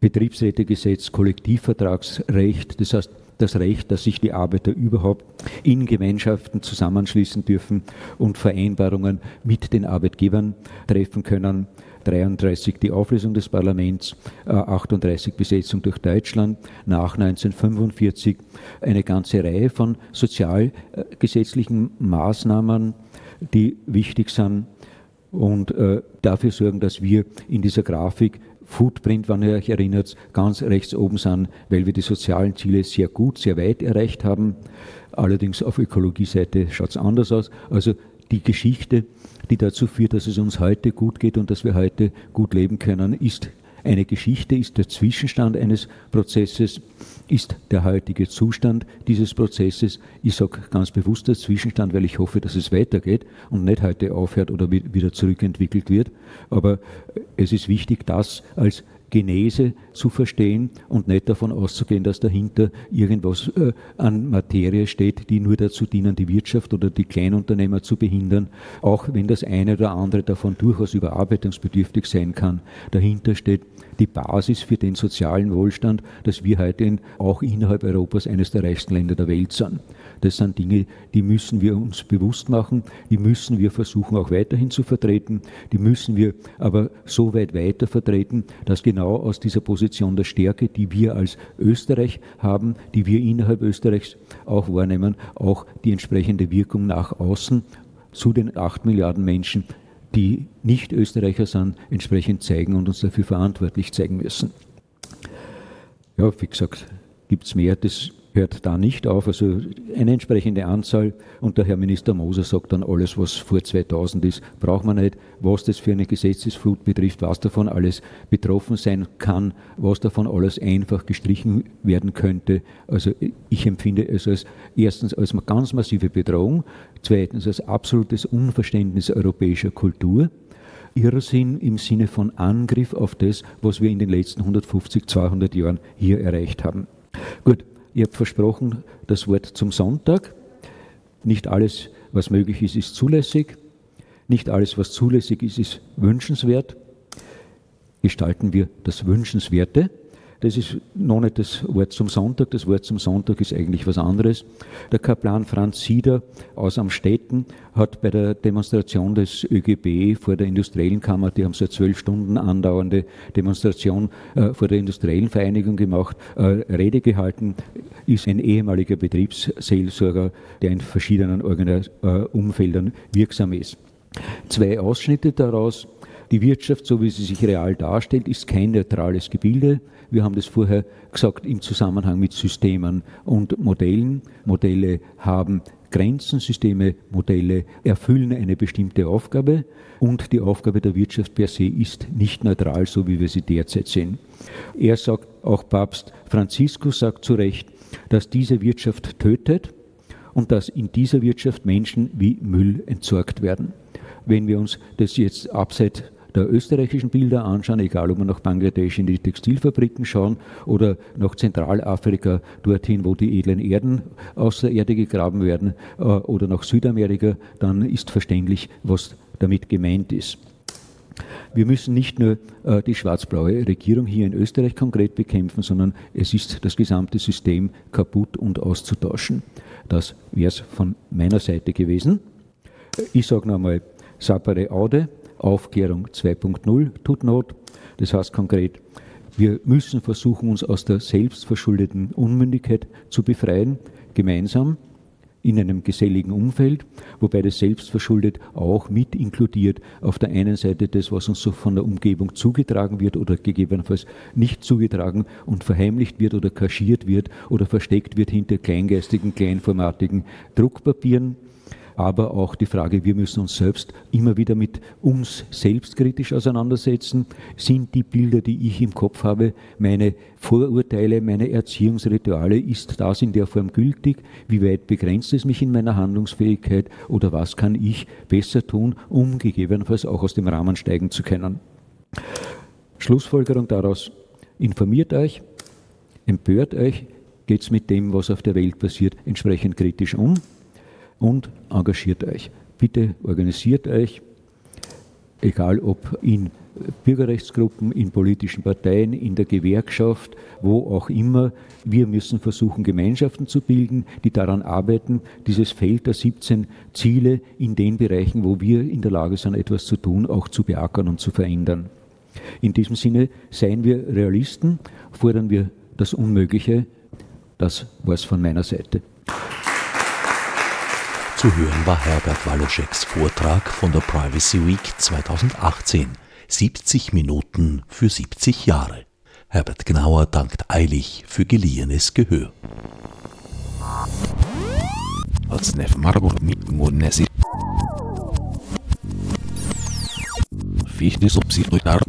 Betriebsrätegesetz, Kollektivvertragsrecht, das heißt das Recht, dass sich die Arbeiter überhaupt in Gemeinschaften zusammenschließen dürfen und Vereinbarungen mit den Arbeitgebern treffen können. 33 die Auflösung des Parlaments, 38 äh, Besetzung durch Deutschland, nach 1945 eine ganze Reihe von sozialgesetzlichen Maßnahmen, die wichtig sind und äh, dafür sorgen, dass wir in dieser Grafik Footprint, wenn ihr euch erinnert, ganz rechts oben sind, weil wir die sozialen Ziele sehr gut, sehr weit erreicht haben. Allerdings auf Ökologieseite schaut es anders aus. Also die Geschichte, die dazu führt, dass es uns heute gut geht und dass wir heute gut leben können, ist eine Geschichte, ist der Zwischenstand eines Prozesses, ist der heutige Zustand dieses Prozesses. Ich sage ganz bewusst der Zwischenstand, weil ich hoffe, dass es weitergeht und nicht heute aufhört oder wieder zurückentwickelt wird. Aber es ist wichtig, das als Genese zu verstehen und nicht davon auszugehen, dass dahinter irgendwas äh, an Materie steht, die nur dazu dienen, die Wirtschaft oder die Kleinunternehmer zu behindern, auch wenn das eine oder andere davon durchaus überarbeitungsbedürftig sein kann. Dahinter steht die Basis für den sozialen Wohlstand, dass wir heute auch innerhalb Europas eines der reichsten Länder der Welt sind. Das sind Dinge, die müssen wir uns bewusst machen, die müssen wir versuchen auch weiterhin zu vertreten, die müssen wir aber so weit weiter vertreten, dass genau aus dieser Position der Stärke, die wir als Österreich haben, die wir innerhalb Österreichs auch wahrnehmen, auch die entsprechende Wirkung nach außen zu den acht Milliarden Menschen die nicht Österreicher sind, entsprechend zeigen und uns dafür verantwortlich zeigen müssen. Ja, wie gesagt, gibt es mehr, das hört da nicht auf. Also eine entsprechende Anzahl und der Herr Minister Moser sagt dann, alles, was vor 2000 ist, braucht man nicht. Was das für eine Gesetzesflut betrifft, was davon alles betroffen sein kann, was davon alles einfach gestrichen werden könnte. Also ich empfinde es als erstens als eine ganz massive Bedrohung, zweitens als absolutes Unverständnis europäischer Kultur. Irrsinn im Sinne von Angriff auf das, was wir in den letzten 150, 200 Jahren hier erreicht haben. Gut, Ihr habt versprochen, das Wort zum Sonntag. Nicht alles, was möglich ist, ist zulässig. Nicht alles, was zulässig ist, ist wünschenswert. Gestalten wir das Wünschenswerte. Das ist noch nicht das Wort zum Sonntag. Das Wort zum Sonntag ist eigentlich was anderes. Der Kaplan Franz Sieder aus Amstetten hat bei der Demonstration des ÖGB vor der Industriellen Kammer, die haben so eine zwölf Stunden andauernde Demonstration äh, vor der Industriellen Vereinigung gemacht, äh, Rede gehalten, ist ein ehemaliger Betriebsseelsorger, der in verschiedenen Organis äh, Umfeldern wirksam ist. Zwei Ausschnitte daraus. Die Wirtschaft, so wie sie sich real darstellt, ist kein neutrales Gebilde. Wir haben das vorher gesagt im Zusammenhang mit Systemen und Modellen. Modelle haben Grenzen, Systeme, Modelle erfüllen eine bestimmte Aufgabe und die Aufgabe der Wirtschaft per se ist nicht neutral, so wie wir sie derzeit sehen. Er sagt, auch Papst Franziskus sagt zu Recht, dass diese Wirtschaft tötet und dass in dieser Wirtschaft Menschen wie Müll entsorgt werden. Wenn wir uns das jetzt abseits der österreichischen Bilder anschauen, egal ob wir nach Bangladesch in die Textilfabriken schauen oder nach Zentralafrika, dorthin, wo die edlen Erden aus der Erde gegraben werden, äh, oder nach Südamerika, dann ist verständlich, was damit gemeint ist. Wir müssen nicht nur äh, die schwarz-blaue Regierung hier in Österreich konkret bekämpfen, sondern es ist das gesamte System kaputt und auszutauschen. Das wäre es von meiner Seite gewesen. Ich sage nochmal, sapere aude, Aufklärung 2.0 tut Not. Das heißt konkret, wir müssen versuchen, uns aus der selbstverschuldeten Unmündigkeit zu befreien, gemeinsam in einem geselligen Umfeld, wobei das selbstverschuldet auch mit inkludiert auf der einen Seite das, was uns so von der Umgebung zugetragen wird oder gegebenenfalls nicht zugetragen und verheimlicht wird oder kaschiert wird oder versteckt wird hinter kleingeistigen, kleinformatigen Druckpapieren aber auch die Frage, wir müssen uns selbst immer wieder mit uns selbstkritisch auseinandersetzen. Sind die Bilder, die ich im Kopf habe, meine Vorurteile, meine Erziehungsrituale, ist das in der Form gültig? Wie weit begrenzt es mich in meiner Handlungsfähigkeit oder was kann ich besser tun, um gegebenenfalls auch aus dem Rahmen steigen zu können? Schlussfolgerung daraus, informiert euch, empört euch, geht es mit dem, was auf der Welt passiert, entsprechend kritisch um und engagiert euch. Bitte organisiert euch, egal ob in Bürgerrechtsgruppen, in politischen Parteien, in der Gewerkschaft, wo auch immer. Wir müssen versuchen, Gemeinschaften zu bilden, die daran arbeiten, dieses Feld der 17 Ziele in den Bereichen, wo wir in der Lage sind, etwas zu tun, auch zu beackern und zu verändern. In diesem Sinne seien wir Realisten, fordern wir das Unmögliche. Das war es von meiner Seite. Zu hören war Herbert Waloscheks Vortrag von der Privacy Week 2018. 70 Minuten für 70 Jahre. Herbert Gnauer dankt eilig für geliehenes Gehör. Fichte subsidiar